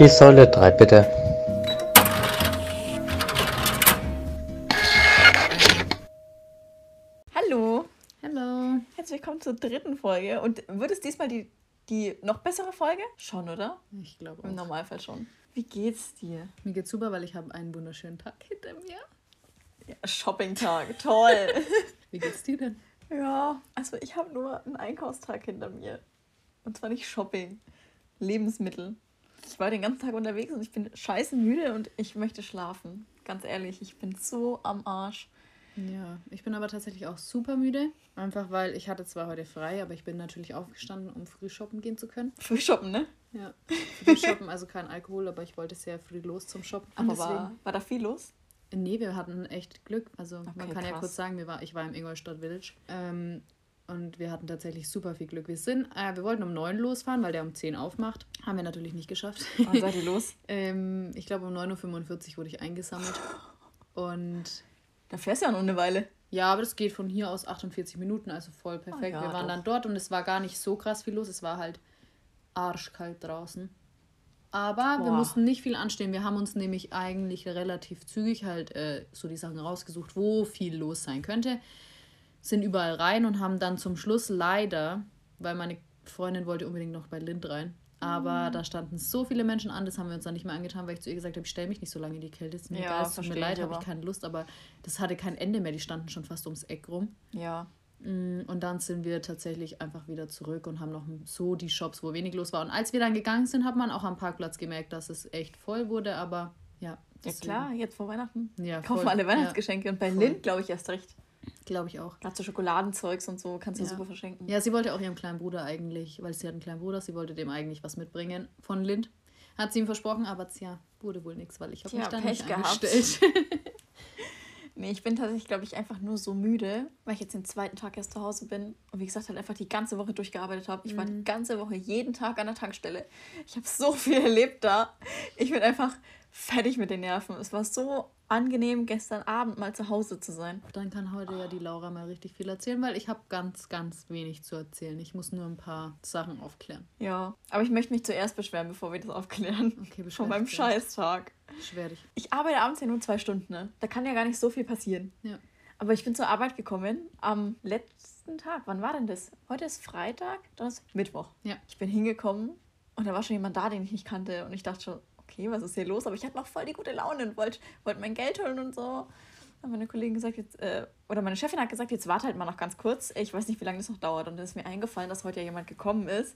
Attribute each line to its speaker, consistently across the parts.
Speaker 1: Die Säule 3 bitte.
Speaker 2: Hallo,
Speaker 3: Hallo.
Speaker 2: herzlich willkommen zur dritten Folge. Und wird es diesmal die, die noch bessere Folge? Schon, oder?
Speaker 3: Ich glaube
Speaker 2: Im
Speaker 3: auch.
Speaker 2: Normalfall schon. Wie geht's dir?
Speaker 3: Mir geht's super, weil ich habe einen wunderschönen Tag hinter mir.
Speaker 2: Ja, Shoppingtag, toll.
Speaker 3: Wie geht's dir denn?
Speaker 2: ja, also ich habe nur einen Einkaufstag hinter mir. Und zwar nicht Shopping, Lebensmittel. Ich war den ganzen Tag unterwegs und ich bin scheiße müde und ich möchte schlafen. Ganz ehrlich, ich bin so am Arsch.
Speaker 3: Ja, ich bin aber tatsächlich auch super müde. Einfach weil ich hatte zwar heute frei, aber ich bin natürlich aufgestanden, um früh shoppen gehen zu können.
Speaker 2: Früh shoppen, ne?
Speaker 3: Ja. Früh shoppen, also kein Alkohol, aber ich wollte sehr früh los zum Shoppen.
Speaker 2: Aber war, war da viel los?
Speaker 3: Nee, wir hatten echt Glück. Also man
Speaker 2: Okay,
Speaker 3: kann ja
Speaker 2: krass.
Speaker 3: kurz sagen, wir war, ich war im Ingolstadt Village. Ähm, und wir hatten tatsächlich super viel Glück. Wir sind, äh, wir wollten um 9 losfahren, weil der um 10 aufmacht. Haben wir natürlich nicht geschafft.
Speaker 2: Wann seid ihr los?
Speaker 3: ähm, ich glaube um 9.45 Uhr wurde ich eingesammelt. Und
Speaker 2: Da fährst du ja noch eine Weile.
Speaker 3: ja, aber das geht von hier aus 48 Minuten, also voll perfekt.
Speaker 2: Ah ja,
Speaker 3: wir waren
Speaker 2: doch.
Speaker 3: dann dort und es war gar nicht so krass viel los. Es war halt arschkalt draußen. Aber wir
Speaker 2: Boah.
Speaker 3: mussten nicht viel anstehen. Wir haben uns nämlich eigentlich relativ zügig halt äh, so die Sachen rausgesucht, wo viel los sein könnte. Sind überall rein und haben dann zum Schluss leider, weil meine Freundin wollte unbedingt noch bei Lind rein. Aber
Speaker 2: Mhm.
Speaker 3: da standen so viele Menschen an, das haben wir uns dann nicht mehr angetan, weil ich zu ihr gesagt habe, ich stelle mich nicht so lange in die Kälte. Ist mir
Speaker 2: Ja,
Speaker 3: egal, es tut mir leid, habe ich keine Lust. Aber das hatte kein Ende mehr. Die standen schon fast ums Eck rum.
Speaker 2: Ja.
Speaker 3: Mm, Und dann sind wir tatsächlich einfach wieder zurück und haben noch so die Shops, wo wenig los war. Und als wir dann gegangen sind, hat man auch am Parkplatz gemerkt, dass es echt voll wurde. Aber ja.
Speaker 2: Ja
Speaker 3: deswegen-
Speaker 2: klar, jetzt vor Weihnachten.
Speaker 3: Ja,
Speaker 2: Kaufen
Speaker 3: voll.
Speaker 2: alle
Speaker 3: Ja.
Speaker 2: Weihnachtsgeschenke und bei
Speaker 3: Voll.
Speaker 2: Lind glaube ich erst recht.
Speaker 3: Glaube ich auch.
Speaker 2: Gerade so Schokoladenzeugs und so kannst du
Speaker 3: Ja.
Speaker 2: super verschenken.
Speaker 3: Ja, sie wollte auch ihrem kleinen Bruder eigentlich, weil sie hat einen kleinen Bruder, sie wollte dem eigentlich was mitbringen von Lind. Hat sie ihm versprochen, aber tja, wurde wohl nichts, weil ich habe mich dann
Speaker 2: Pech
Speaker 3: nicht
Speaker 2: gehabt.
Speaker 3: angestellt.
Speaker 2: Nee, ich bin tatsächlich, glaube ich, einfach nur so müde, weil ich jetzt den zweiten Tag erst zu Hause bin und wie gesagt halt einfach die ganze Woche durchgearbeitet habe. Ich war
Speaker 3: Mhm.
Speaker 2: die ganze Woche jeden Tag an der Tankstelle. Ich habe so viel erlebt da. Ich bin einfach fertig mit den Nerven. Es war so angenehm, gestern Abend mal zu Hause zu sein.
Speaker 3: Dann kann heute ja die Laura mal richtig viel erzählen, weil ich habe ganz, ganz wenig zu erzählen. Ich muss nur ein paar Sachen aufklären.
Speaker 2: Ja, aber ich möchte mich zuerst beschweren, bevor wir das aufklären.
Speaker 3: Okay, beschwer
Speaker 2: Von meinem
Speaker 3: dich.
Speaker 2: Scheißtag.
Speaker 3: Schwer dich.
Speaker 2: Ich arbeite abends ja nur zwei Stunden, ne? Da kann ja gar nicht so viel passieren.
Speaker 3: Ja.
Speaker 2: Aber ich bin zur Arbeit gekommen am letzten Tag. Wann war denn das? Heute ist Freitag, Donnerstag, Mittwoch.
Speaker 3: Ja.
Speaker 2: Ich bin hingekommen und da war schon jemand da, den ich nicht kannte. Und ich dachte schon, okay, was ist hier los? Aber ich hatte noch voll die gute Laune und wollte wollt mein Geld holen und so. Haben meine Kollegin gesagt, jetzt, äh, oder meine Chefin hat gesagt, jetzt warte halt mal noch ganz kurz. Ich weiß nicht, wie lange das noch dauert. Und dann ist mir eingefallen, dass heute ja jemand gekommen ist,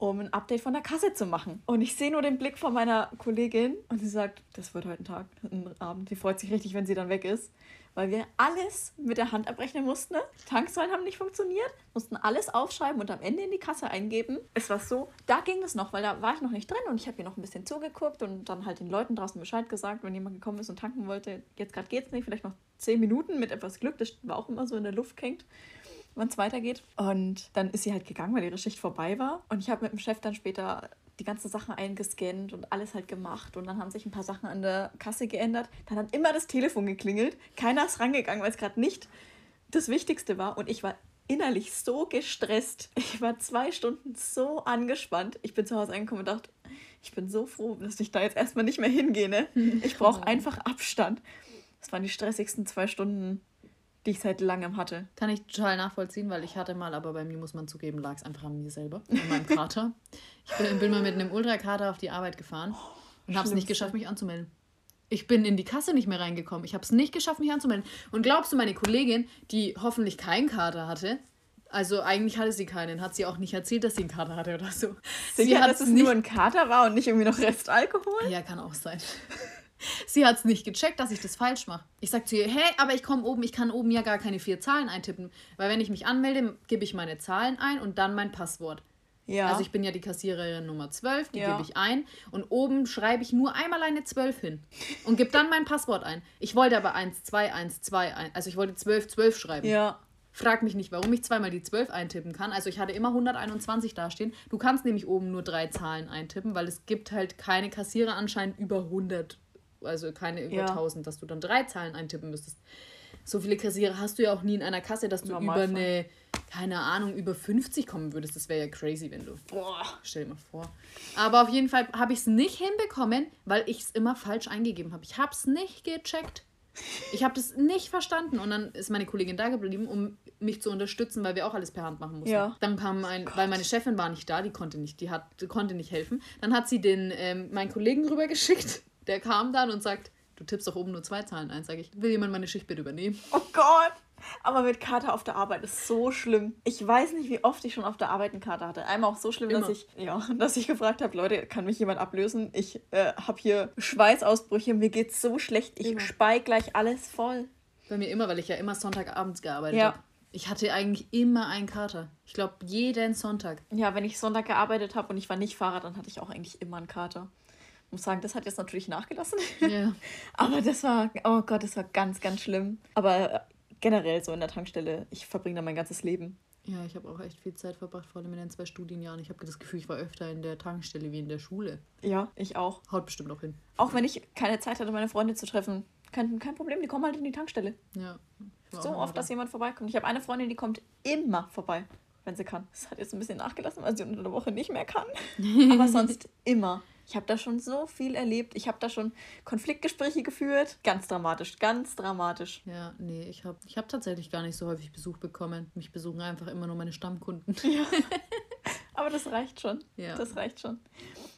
Speaker 2: um ein Update von der Kasse zu machen. Und ich sehe nur den Blick von meiner Kollegin und sie sagt, das wird heute ein Tag, ein Abend. Die freut sich richtig, wenn sie dann weg ist. Weil wir alles mit der Hand abrechnen mussten. Ne? Tankzahlen haben nicht funktioniert, mussten alles aufschreiben und am Ende in die Kasse eingeben. Es war so, da ging es noch, weil da war ich noch nicht drin und ich habe hier noch ein bisschen zugeguckt und dann halt den Leuten draußen Bescheid gesagt, wenn jemand gekommen ist und tanken wollte, jetzt gerade geht's nicht, vielleicht noch zehn Minuten mit etwas Glück, das war auch immer so in der Luft hängt wann es weitergeht. Und dann ist sie halt gegangen, weil ihre Schicht vorbei war. Und ich habe mit dem Chef dann später die ganzen Sachen eingescannt und alles halt gemacht. Und dann haben sich ein paar Sachen an der Kasse geändert. Dann hat immer das Telefon geklingelt. Keiner ist rangegangen, weil es gerade nicht das Wichtigste war. Und ich war innerlich so gestresst. Ich war zwei Stunden so angespannt. Ich bin zu Hause angekommen und dachte, ich bin so froh, dass ich da jetzt erstmal nicht mehr hingehe. Ne? Ich brauche einfach Abstand. Das waren die stressigsten zwei Stunden, die ich seit langem hatte.
Speaker 3: Kann ich total nachvollziehen, weil ich hatte mal, aber bei mir muss man zugeben, lag es einfach an mir selber, an meinem Kater. Ich bin, bin mal mit einem Ultrakater auf die Arbeit gefahren und habe es nicht geschafft, mich anzumelden. Ich bin in die Kasse nicht mehr reingekommen. Ich habe es nicht geschafft, mich anzumelden. Und glaubst du, meine Kollegin, die hoffentlich keinen Kater hatte, also eigentlich hatte sie keinen, hat sie auch nicht erzählt, dass sie einen Kater hatte oder so.
Speaker 2: Sicher,
Speaker 3: hat's
Speaker 2: dass es nur ein Kater war und nicht irgendwie noch Restalkohol?
Speaker 3: Ja, kann auch sein. Sie hat es nicht gecheckt, dass ich das falsch mache. Ich sag zu ihr, hey, aber ich komme oben, ich kann oben ja gar keine vier Zahlen eintippen. Weil wenn ich mich anmelde, gebe ich meine Zahlen ein und dann mein Passwort.
Speaker 2: Ja.
Speaker 3: Also ich bin ja die Kassiererin Nummer 12, die
Speaker 2: Ja.
Speaker 3: gebe ich ein. Und oben schreibe ich nur einmal eine 12 hin. Und gebe dann mein Passwort ein. Ich wollte aber 1, 2, 1, 2, 1. Also ich wollte 12, 12 schreiben.
Speaker 2: ja.
Speaker 3: Frag mich nicht, warum ich zweimal die 12 eintippen kann. Also ich hatte immer 121 dastehen. Du kannst nämlich oben nur drei Zahlen eintippen, weil es gibt halt keine Kassierer anscheinend über 100. Also keine über
Speaker 2: Ja.
Speaker 3: 1000, dass du dann drei Zahlen eintippen müsstest. So viele Kassierer hast du ja auch nie in einer Kasse, dass du über
Speaker 2: Normalfall.
Speaker 3: eine keine Ahnung, über 50 kommen würdest. Das wäre ja crazy, wenn du. Boah. Stell dir mal vor. Aber auf jeden Fall habe ich es nicht hinbekommen, weil ich es immer falsch eingegeben habe. Ich habe es nicht gecheckt. Ich habe das nicht verstanden und dann ist meine Kollegin da geblieben, um mich zu unterstützen, weil wir auch alles per Hand machen mussten. Ja. Dann kam ein, oh weil meine Chefin war nicht da, die konnte nicht, die hat, die konnte nicht helfen. Dann hat sie den ähm, meinen Kollegen rübergeschickt, der kam dann und sagt, du tippst doch oben nur zwei Zahlen ein, sage ich. Will jemand meine Schicht bitte übernehmen?
Speaker 2: Oh Gott! Aber mit Kater auf der Arbeit ist so schlimm. Ich weiß nicht, wie oft ich schon auf der Arbeit einen Kater hatte. Einmal auch so schlimm, Immer. dass ich, ja, dass ich gefragt habe, Leute, kann mich jemand ablösen? Ich äh, habe hier Schweißausbrüche, mir geht's so schlecht, ich immer. spei gleich alles voll.
Speaker 3: Bei mir immer, weil ich ja immer Sonntagabends gearbeitet ja. habe. Ich hatte eigentlich immer einen Kater. Ich glaube, jeden Sonntag.
Speaker 2: Ja, wenn ich Sonntag gearbeitet habe und ich war nicht Fahrer, dann hatte ich auch eigentlich immer einen Kater. Ich muss sagen, das hat jetzt natürlich nachgelassen. Ja. Aber das war, oh Gott, das war ganz, ganz schlimm. Aber generell so in der Tankstelle, ich verbringe da mein ganzes Leben.
Speaker 3: Ja, ich habe auch echt viel Zeit verbracht, vor allem in den zwei Studienjahren. Ich habe das Gefühl, ich war öfter in der Tankstelle wie in der Schule.
Speaker 2: Ja, ich auch.
Speaker 3: Haut bestimmt auch hin.
Speaker 2: Auch wenn ich keine Zeit hatte, meine Freunde zu treffen. Kein, kein Problem, die kommen halt in die Tankstelle. Ja. So oft, dass jemand vorbeikommt. Ich habe eine Freundin, die kommt immer vorbei, wenn sie kann. Das hat jetzt ein bisschen nachgelassen, weil sie unter der Woche nicht mehr kann. Aber sonst immer. Ich habe da schon so viel erlebt. Ich habe da schon Konfliktgespräche geführt. Ganz dramatisch, ganz dramatisch.
Speaker 3: Ja, nee, ich habe ich hab tatsächlich gar nicht so häufig Besuch bekommen. Mich besuchen einfach immer nur meine Stammkunden. Ja.
Speaker 2: Aber das reicht schon. Ja. Das reicht schon.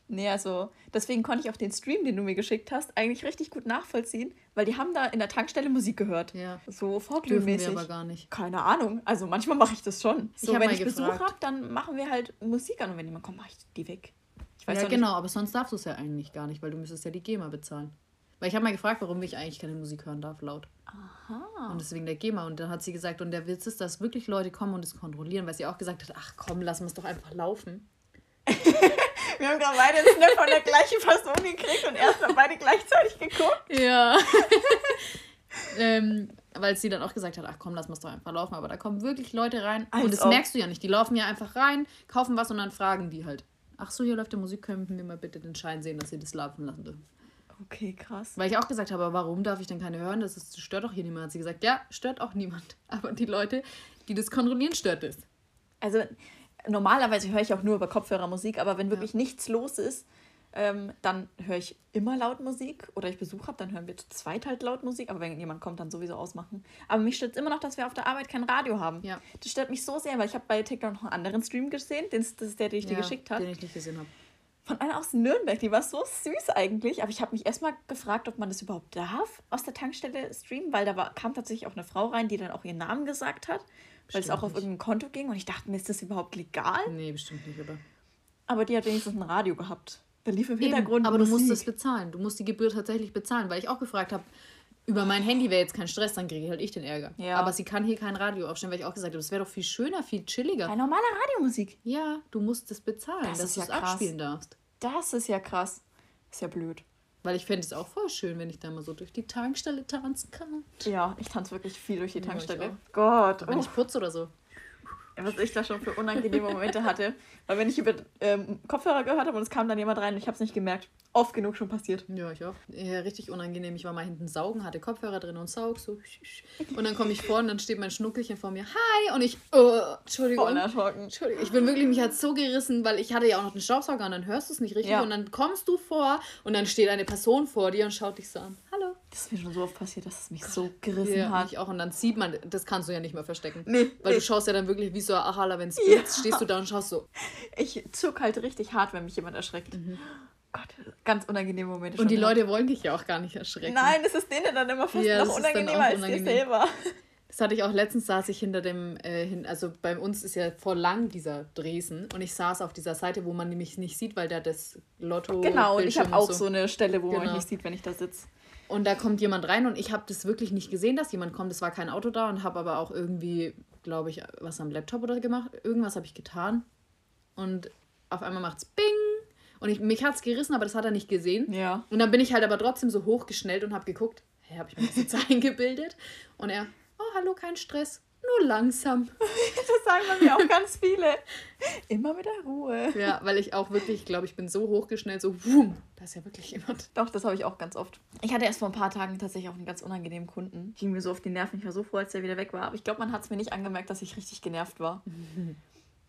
Speaker 2: Nee, also deswegen konnte ich auch den Stream, den du mir geschickt hast, eigentlich richtig gut nachvollziehen, weil die haben da in der Tankstelle Musik gehört. Ja. So vorglühmäßig. aber gar nicht. Keine Ahnung. Also manchmal mache ich das schon. So, wenn ich gefragt. Besuch habe, dann machen wir halt Musik an und wenn jemand kommt, mache ich die weg.
Speaker 3: Ja, genau, aber sonst darfst du es ja eigentlich gar nicht, weil du müsstest ja die GEMA bezahlen. Weil ich habe mal gefragt, warum ich eigentlich keine Musik hören darf, laut. Aha. Und deswegen der GEMA. Und dann hat sie gesagt, und der Witz ist, dass wirklich Leute kommen und es kontrollieren, weil sie auch gesagt hat, ach komm, lassen wir es doch einfach laufen.
Speaker 2: Wir haben gerade beide einen Snap von der gleichen Person gekriegt und erst dann beide gleichzeitig geguckt. Ja.
Speaker 3: ähm, weil sie dann auch gesagt hat, ach komm, lass mal doch einfach laufen. Aber da kommen wirklich Leute rein. Als und das ob. merkst du ja nicht. Die laufen ja einfach rein, kaufen was und dann fragen die halt. Ach so, hier läuft die Musik, könnten wir mal bitte den Schein sehen, dass sie das laufen lassen.
Speaker 2: Okay, krass.
Speaker 3: Weil ich auch gesagt habe, warum darf ich denn keine hören? Das ist, stört doch hier niemand. Hat sie gesagt, ja, stört auch niemand. Aber die Leute, die das kontrollieren, stört es.
Speaker 2: Also normalerweise höre ich auch nur über Kopfhörer Musik, aber wenn wirklich ja. nichts los ist, ähm, dann höre ich immer laut Musik oder ich Besuch habe, dann hören wir zu zweit halt laut Musik, aber wenn jemand kommt, dann sowieso ausmachen. Aber mich stört es immer noch, dass wir auf der Arbeit kein Radio haben. Ja. Das stört mich so sehr, weil ich habe bei TikTok noch einen anderen Stream gesehen, das ist der, den ich ja, dir geschickt habe. Den ich nicht gesehen habe. Von einer aus Nürnberg, die war so süß eigentlich, aber ich habe mich erstmal gefragt, ob man das überhaupt darf, aus der Tankstelle streamen, weil da war, kam tatsächlich auch eine Frau rein, die dann auch ihren Namen gesagt hat weil es auch auf irgendein Konto ging und ich dachte mir, ist das überhaupt legal?
Speaker 3: Nee, bestimmt nicht, oder?
Speaker 2: Aber die hat wenigstens ein Radio gehabt. Da lief im
Speaker 3: Hintergrund. Eben, aber Musik. du musst das bezahlen. Du musst die Gebühr tatsächlich bezahlen, weil ich auch gefragt habe, über mein Handy wäre jetzt kein Stress, dann kriege ich halt ich den Ärger. Ja. Aber sie kann hier kein Radio aufstellen, weil ich auch gesagt habe, das wäre doch viel schöner, viel chilliger.
Speaker 2: Bei normaler Radiomusik.
Speaker 3: Ja, du musst es bezahlen, das dass du es ja abspielen
Speaker 2: darfst. Das ist ja krass. Ist ja blöd.
Speaker 3: Weil ich fände es auch voll schön, wenn ich da mal so durch die Tankstelle tanzen kann.
Speaker 2: Ja, ich tanze wirklich viel durch die Tankstelle. Ja, Gott.
Speaker 3: Wenn oh. ich putze oder so
Speaker 2: was ich da schon für unangenehme Momente hatte. Weil wenn ich über ähm, Kopfhörer gehört habe und es kam dann jemand rein und ich habe es nicht gemerkt. Oft genug schon passiert.
Speaker 3: Ja, ich auch. Ja, richtig unangenehm. Ich war mal hinten saugen, hatte Kopfhörer drin und saug so. Und dann komme ich vor und dann steht mein Schnuckelchen vor mir. Hi! Und ich, oh, Entschuldigung. Voll erschrocken. Entschuldigung. Ich bin wirklich, mich hat so gerissen, weil ich hatte ja auch noch den Staubsauger und dann hörst du es nicht richtig. Ja. Und dann kommst du vor und dann steht eine Person vor dir und schaut dich so an.
Speaker 2: Das ist mir schon so oft passiert, dass es mich so gerissen ja, hat.
Speaker 3: Ich auch. Und dann sieht man, das kannst du ja nicht mehr verstecken. Nee. Weil nee. du schaust ja dann wirklich wie so ein Achala, wenn es blitzt, ja. stehst du da und schaust so.
Speaker 2: Ich zuck halt richtig hart, wenn mich jemand erschreckt. Mhm. Gott, ganz unangenehme Momente.
Speaker 3: Und die gehabt. Leute wollen dich ja auch gar nicht erschrecken.
Speaker 2: Nein, es ist denen dann immer fast ja, noch unangenehmer als dir selber.
Speaker 3: Das hatte ich auch letztens, saß ich hinter dem, äh, hin, also bei uns ist ja vor lang dieser Dresen und ich saß auf dieser Seite, wo man nämlich nicht sieht, weil da das Lotto.
Speaker 2: Genau, und ich habe auch so. so eine Stelle, wo genau. man nicht sieht, wenn ich da sitze.
Speaker 3: Und da kommt jemand rein und ich habe das wirklich nicht gesehen, dass jemand kommt. Es war kein Auto da und habe aber auch irgendwie, glaube ich, was am Laptop oder gemacht. Irgendwas habe ich getan. Und auf einmal macht's Bing. Und ich, mich hat's gerissen, aber das hat er nicht gesehen. Ja. Und dann bin ich halt aber trotzdem so hochgeschnellt und habe geguckt, hä, habe ich mir das jetzt eingebildet? Und er, oh, hallo, kein Stress. Nur langsam.
Speaker 2: Das sagen bei mir auch ganz viele. Immer mit der Ruhe.
Speaker 3: Ja, weil ich auch wirklich, ich glaube, ich bin so hochgeschnellt, so wum, da ist ja wirklich jemand.
Speaker 2: Doch, das habe ich auch ganz oft. Ich hatte erst vor ein paar Tagen tatsächlich auch einen ganz unangenehmen Kunden. Ging mir so auf die Nerven. Ich war so froh, als der wieder weg war. Aber ich glaube, man hat es mir nicht angemerkt, dass ich richtig genervt war.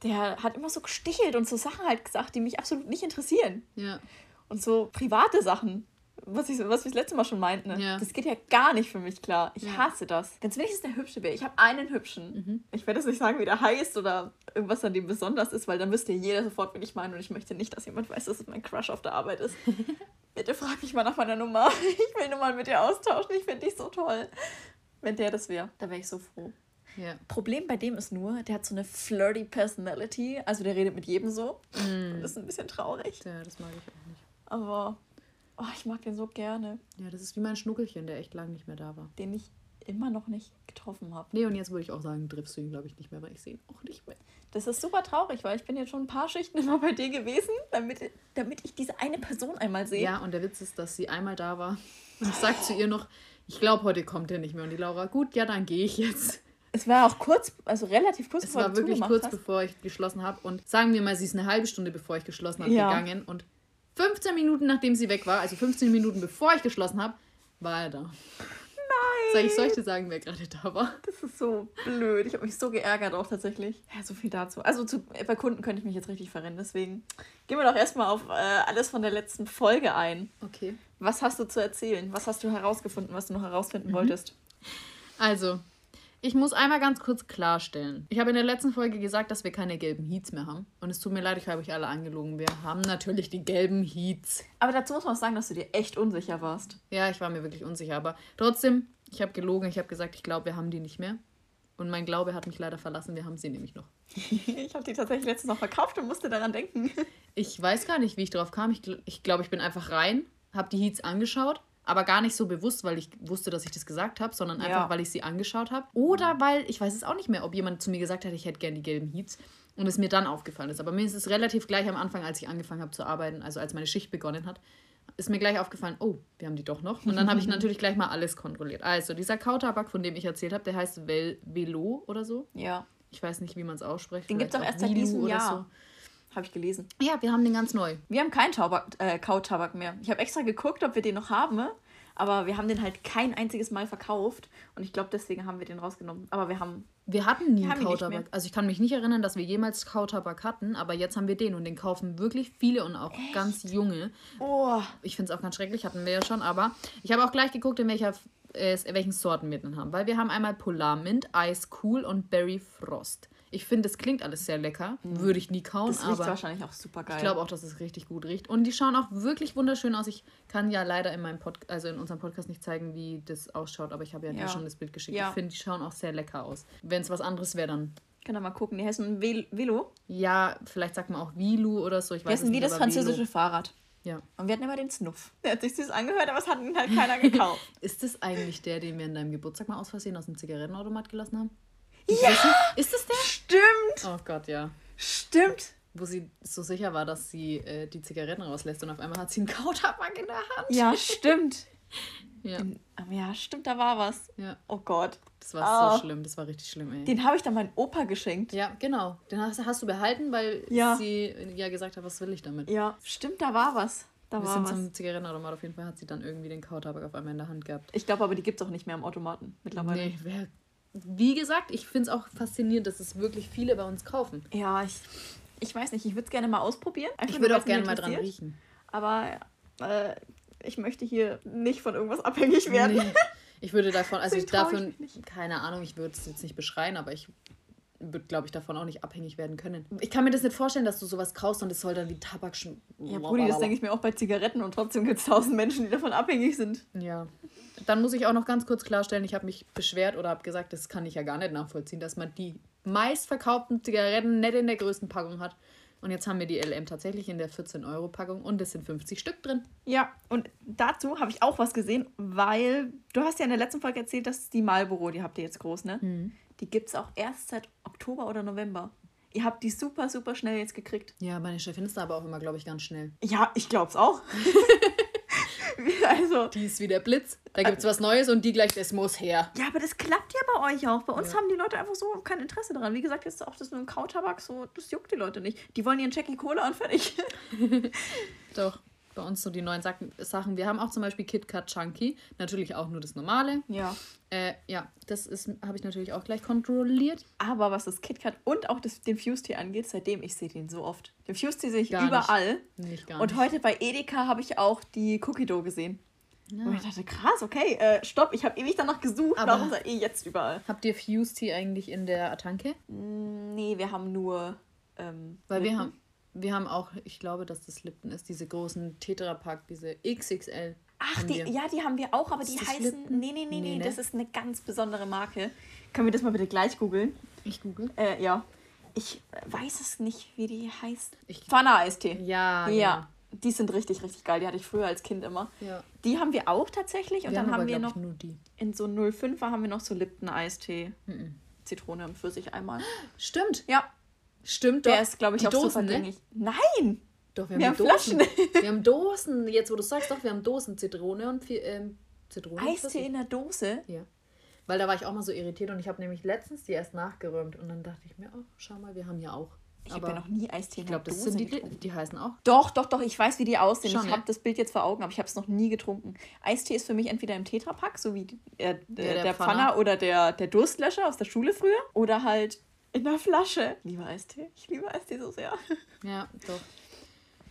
Speaker 2: Der hat immer so gestichelt und so Sachen halt gesagt, die mich absolut nicht interessieren.
Speaker 3: Ja.
Speaker 2: Und so private Sachen. Was, ich, was wir das letzte Mal schon meinten. Ne?
Speaker 3: Ja.
Speaker 2: Das geht ja gar nicht für mich klar. Ich
Speaker 3: Ja.
Speaker 2: hasse das. Ganz wenig ist der hübsche Bär. Ich habe einen hübschen. Ich werde jetzt nicht sagen, wie der heißt oder irgendwas an dem besonders ist, weil dann wüsste jeder sofort, wen ich meine. Und ich möchte nicht, dass jemand weiß, dass es mein Crush auf der Arbeit ist. Bitte frag mich mal nach meiner Nummer. Ich will nur mal mit dir austauschen. Ich finde dich so toll. Wenn der das wäre, dann wäre ich so froh.
Speaker 3: Ja.
Speaker 2: Problem bei dem ist nur, der hat so eine flirty Personality. Also der redet mit jedem so.
Speaker 3: Mm.
Speaker 2: Das ist ein bisschen traurig.
Speaker 3: ja, das mag ich auch nicht.
Speaker 2: Aber oh, ich mag den so gerne,
Speaker 3: Ja, das ist wie mein Schnuckelchen, der echt lang nicht mehr da war.
Speaker 2: den ich immer noch nicht getroffen habe.
Speaker 3: Nee, und jetzt würde ich auch sagen, triffst du ihn, glaube ich, nicht mehr, weil ich sehe ihn auch nicht mehr.
Speaker 2: Das ist super traurig, weil ich bin jetzt schon ein paar Schichten immer bei dir gewesen, damit, damit ich diese eine Person einmal sehe.
Speaker 3: Ja, und der Witz ist, dass sie einmal da war und ich sag zu ihr noch, ich glaube, heute kommt er nicht mehr. Und die Laura, gut, ja, dann gehe ich jetzt.
Speaker 2: Es war auch kurz, also relativ kurz,
Speaker 3: Es
Speaker 2: bevor
Speaker 3: war wirklich kurz,
Speaker 2: hast.
Speaker 3: bevor ich geschlossen habe. Und sagen wir mal, sie ist eine halbe Stunde, bevor ich geschlossen habe,
Speaker 2: Ja.
Speaker 3: gegangen. Und 15 Minuten, nachdem sie weg war, also 15 Minuten, bevor ich geschlossen habe, war er da. Nein! Soll ich, soll ich dir sagen, wer gerade da war?
Speaker 2: Das ist so blöd. Ich habe mich so geärgert auch tatsächlich. Ja, so viel dazu. Also zu, bei Kunden könnte ich mich jetzt richtig verrennen. Deswegen gehen wir doch erstmal auf äh, alles von der letzten Folge ein.
Speaker 3: Okay.
Speaker 2: Was hast du zu erzählen? Was hast du herausgefunden, was du noch herausfinden wolltest?
Speaker 3: Also, ich muss einmal ganz kurz klarstellen. Ich habe in der letzten Folge gesagt, dass wir keine gelben Heats mehr haben. Und es tut mir leid, ich habe euch alle angelogen. Wir haben natürlich die gelben Heats.
Speaker 2: Aber dazu muss man auch sagen, dass du dir echt unsicher warst.
Speaker 3: Ja, ich war mir wirklich unsicher. Aber trotzdem, ich habe gelogen. Ich habe gesagt, ich glaube, wir haben die nicht mehr. Und mein Glaube hat mich leider verlassen. Wir haben sie nämlich noch.
Speaker 2: Ich habe die tatsächlich letztens noch verkauft und musste daran denken.
Speaker 3: Ich weiß gar nicht, wie ich drauf kam. Ich, gl- ich glaube, ich bin einfach rein, habe die Heats angeschaut, aber gar nicht so bewusst, weil ich wusste, dass ich das gesagt habe, sondern einfach,
Speaker 2: Ja.
Speaker 3: weil ich sie angeschaut habe. Oder weil, ich weiß es auch nicht mehr, ob jemand zu mir gesagt hat, ich hätte gern die gelben Heats und es mir dann aufgefallen ist. Aber mir ist es relativ gleich am Anfang, als ich angefangen habe zu arbeiten, also als meine Schicht begonnen hat, ist mir gleich aufgefallen, oh, wir haben die doch noch. Und dann habe ich natürlich gleich mal alles kontrolliert. Also, dieser Kautabak, von dem ich erzählt habe, der heißt Vel Velo oder so.
Speaker 2: Ja,
Speaker 3: Ich weiß nicht, wie man es ausspricht.
Speaker 2: Den gibt's
Speaker 3: Vielleicht
Speaker 2: auch erst seit diesem Jahr. Habe ich gelesen.
Speaker 3: Ja, wir haben den ganz neu.
Speaker 2: Wir haben keinen Tabak, äh, Kautabak mehr. Ich habe extra geguckt, ob wir den noch haben, aber wir haben den halt kein einziges Mal verkauft und ich glaube, deswegen haben wir den rausgenommen. Aber wir haben,
Speaker 3: Wir hatten nie
Speaker 2: Wir haben ihn nicht
Speaker 3: Kautabak. Also ich kann mich nicht erinnern, dass wir jemals Kautabak hatten, aber jetzt haben wir den und den kaufen wirklich viele und auch ganz junge.
Speaker 2: oh,
Speaker 3: Ich finde es auch ganz schrecklich, hatten wir ja schon, aber ich habe auch gleich geguckt, in welcher, äh, welchen Sorten wir den haben. Weil wir haben einmal Polar Mint, Ice Cool und Berry Frost. Ich finde, das klingt alles sehr lecker. Würde ich nie kauen,
Speaker 2: das riecht
Speaker 3: aber
Speaker 2: wahrscheinlich auch super geil.
Speaker 3: ich glaube auch, dass es richtig gut riecht. Und die schauen auch wirklich wunderschön aus. Ich kann ja leider in meinem Pod also in unserem Podcast nicht zeigen, wie das ausschaut, aber ich habe ja, dir
Speaker 2: Ja.
Speaker 3: schon das Bild geschickt.
Speaker 2: Ja.
Speaker 3: Ich finde, die schauen auch sehr lecker aus. Wenn es was anderes wäre, dann
Speaker 2: Können wir mal gucken. Die heißen Vel Velo.
Speaker 3: ja, vielleicht sagt man auch Vilu oder so. Ich
Speaker 2: Die
Speaker 3: weiß es
Speaker 2: heißen wie
Speaker 3: nicht,
Speaker 2: das französische
Speaker 3: Velo.
Speaker 2: Fahrrad.
Speaker 3: Ja.
Speaker 2: Und wir hatten immer den Snuff. Der hat sich süß angehört, aber es hat ihn halt keiner gekauft.
Speaker 3: Ist das eigentlich der, den wir in deinem Geburtstag mal aus Versehen aus dem Zigarettenautomat gelassen haben?
Speaker 2: Ja,
Speaker 3: Ist das der?
Speaker 2: stimmt,
Speaker 3: Oh Gott, ja.
Speaker 2: stimmt.
Speaker 3: Wo sie so sicher war, dass sie äh, die Zigaretten rauslässt und auf einmal hat sie einen Kautabak in der Hand.
Speaker 2: Ja, stimmt.
Speaker 3: Ja,
Speaker 2: Aber ja, stimmt, da war was.
Speaker 3: ja.
Speaker 2: Oh Gott.
Speaker 3: Das war
Speaker 2: Ah.
Speaker 3: so schlimm. Das war richtig schlimm, ey.
Speaker 2: Den habe ich dann meinem Opa geschenkt.
Speaker 3: Ja, genau. Den hast, hast du behalten, weil
Speaker 2: Ja.
Speaker 3: sie ja gesagt hat, was will ich damit.
Speaker 2: Ja, stimmt, da war was. Da
Speaker 3: Wir
Speaker 2: war
Speaker 3: sind
Speaker 2: was.
Speaker 3: zum Zigarettenautomat. Auf jeden Fall hat sie dann irgendwie den Kautabak auf einmal in der Hand gehabt.
Speaker 2: Ich glaube aber, die gibt es auch nicht mehr am Automaten mittlerweile.
Speaker 3: Nee, wer, wie gesagt, ich finde es auch faszinierend, dass es wirklich viele bei uns kaufen.
Speaker 2: Ja, ich, ich weiß nicht, ich würde es gerne mal ausprobieren. Einfach
Speaker 3: Ich würde auch gerne mal dran riechen.
Speaker 2: Aber äh, ich möchte hier nicht von irgendwas abhängig werden.
Speaker 3: Nee. Ich würde davon, also ich davon, keine Ahnung, ich würde es jetzt nicht beschreien, aber ich würde, glaube ich, davon auch nicht abhängig werden können. Ich kann mir das nicht vorstellen, dass du sowas kaufst und es soll dann wie Tabak schon.
Speaker 2: Ja, Brudi, das denke ich mir auch bei Zigaretten und trotzdem gibt es tausend Menschen, die davon abhängig sind.
Speaker 3: Ja. Dann muss ich auch noch ganz kurz klarstellen, ich habe mich beschwert oder habe gesagt, das kann ich ja gar nicht nachvollziehen, dass man die meistverkauften Zigaretten nicht in der größten Packung hat. Und jetzt haben wir die LM tatsächlich in der 14-Euro-Packung und es sind 50 Stück drin.
Speaker 2: Ja, und dazu habe ich auch was gesehen, weil du hast ja in der letzten Folge erzählt, dass die Marlboro, die habt ihr jetzt groß, ne? Die gibt es auch erst seit Oktober oder November. Ihr habt die super, super schnell jetzt gekriegt.
Speaker 3: Ja, meine Chefin ist da aber auch immer, glaube ich, ganz schnell.
Speaker 2: Ja, ich glaub's auch. Also.
Speaker 3: Die ist wie der Blitz. Da gibt es was Neues und die gleich, das muss her.
Speaker 2: Ja, aber das klappt ja bei euch auch. Bei uns haben die Leute einfach so kein Interesse daran. Wie gesagt, jetzt auch das mit dem Kautabak, so, das juckt die Leute nicht. Die wollen ihren Jackie Cola und fertig.
Speaker 3: Doch, bei uns so die neuen Sachen. Wir haben auch zum Beispiel KitKat Chunky. Natürlich auch nur das normale.
Speaker 2: Ja.
Speaker 3: Äh, ja, das ist habe ich natürlich auch gleich kontrolliert.
Speaker 2: Aber was das KitKat und auch das, den Fuse-Tee angeht, seitdem ich sehe den so oft. Den Fuse-Tee sehe ich
Speaker 3: Gar nicht.
Speaker 2: überall.
Speaker 3: Nicht gar
Speaker 2: Und
Speaker 3: nicht.
Speaker 2: heute bei Edeka habe ich auch die Cookie Dough gesehen.
Speaker 3: Ja.
Speaker 2: Und ich dachte, krass, okay, äh, stopp, ich habe ewig danach gesucht.
Speaker 3: Aber-
Speaker 2: Warum sei eh jetzt überall?
Speaker 3: Habt ihr Fuse Tea eigentlich in der Tanke?
Speaker 2: Mm, Nee, wir haben nur. Ähm,
Speaker 3: Weil wir haben, wir haben auch, ich glaube, dass das Lipton ist, diese großen Tetrapack, diese XXL.
Speaker 2: Ach,
Speaker 3: haben
Speaker 2: die,
Speaker 3: wir.
Speaker 2: ja, die haben wir auch, aber die
Speaker 3: Ist das
Speaker 2: heißen.
Speaker 3: Lipton?
Speaker 2: Nee, nee, nee, nee,
Speaker 3: ne?
Speaker 2: das ist eine ganz besondere Marke. Können wir das mal bitte gleich googeln?
Speaker 3: Ich google.
Speaker 2: Äh, ja. Ich weiß es nicht, wie die heißt.
Speaker 3: Ich-
Speaker 2: Fana-Eistee.
Speaker 3: Ja,
Speaker 2: Ja, die sind richtig, richtig geil. Die hatte ich früher als Kind immer.
Speaker 3: Ja.
Speaker 2: Die haben wir auch tatsächlich. Und
Speaker 3: Wir
Speaker 2: dann
Speaker 3: haben
Speaker 2: haben
Speaker 3: aber,
Speaker 2: wir
Speaker 3: glaub
Speaker 2: noch
Speaker 3: die.
Speaker 2: in so 05er haben wir noch so Lipton-Eistee. Zitrone und Pfirsich einmal.
Speaker 3: Stimmt.
Speaker 2: Ja,
Speaker 3: Stimmt,
Speaker 2: der
Speaker 3: doch.
Speaker 2: ist, glaube ich,
Speaker 3: die
Speaker 2: auch
Speaker 3: Dosen,
Speaker 2: super
Speaker 3: ne?
Speaker 2: Nein!
Speaker 3: Doch, wir haben,
Speaker 2: Wir
Speaker 3: die
Speaker 2: haben
Speaker 3: Dosen. wir haben Dosen. Jetzt, wo du sagst, doch, wir haben Dosen Zitrone und viel, ähm, Zitrone.
Speaker 2: Eistee in der Dose.
Speaker 3: Ja. Weil da war ich auch mal so irritiert und ich habe nämlich letztens die erst nachgeräumt und dann dachte ich mir, oh, schau mal, wir haben ja auch.
Speaker 2: Ich habe ja noch nie Eistee
Speaker 3: ich glaube,
Speaker 2: der
Speaker 3: das
Speaker 2: Dose
Speaker 3: sind die,
Speaker 2: getrunken.
Speaker 3: die heißen auch.
Speaker 2: Doch, doch, doch, ich weiß, wie die aussehen.
Speaker 3: Schon,
Speaker 2: ich
Speaker 3: ja?
Speaker 2: habe das Bild jetzt vor Augen, aber ich habe es noch nie getrunken. Eistee ist für mich entweder im Tetrapack, so wie äh, der,
Speaker 3: der
Speaker 2: der
Speaker 3: Pfanner.
Speaker 2: Pfanner oder der, der Durstlöscher aus der Schule früher. Oder halt in der Flasche. Ich liebe Eistee. Ich liebe Eistee so sehr.
Speaker 3: Ja, doch.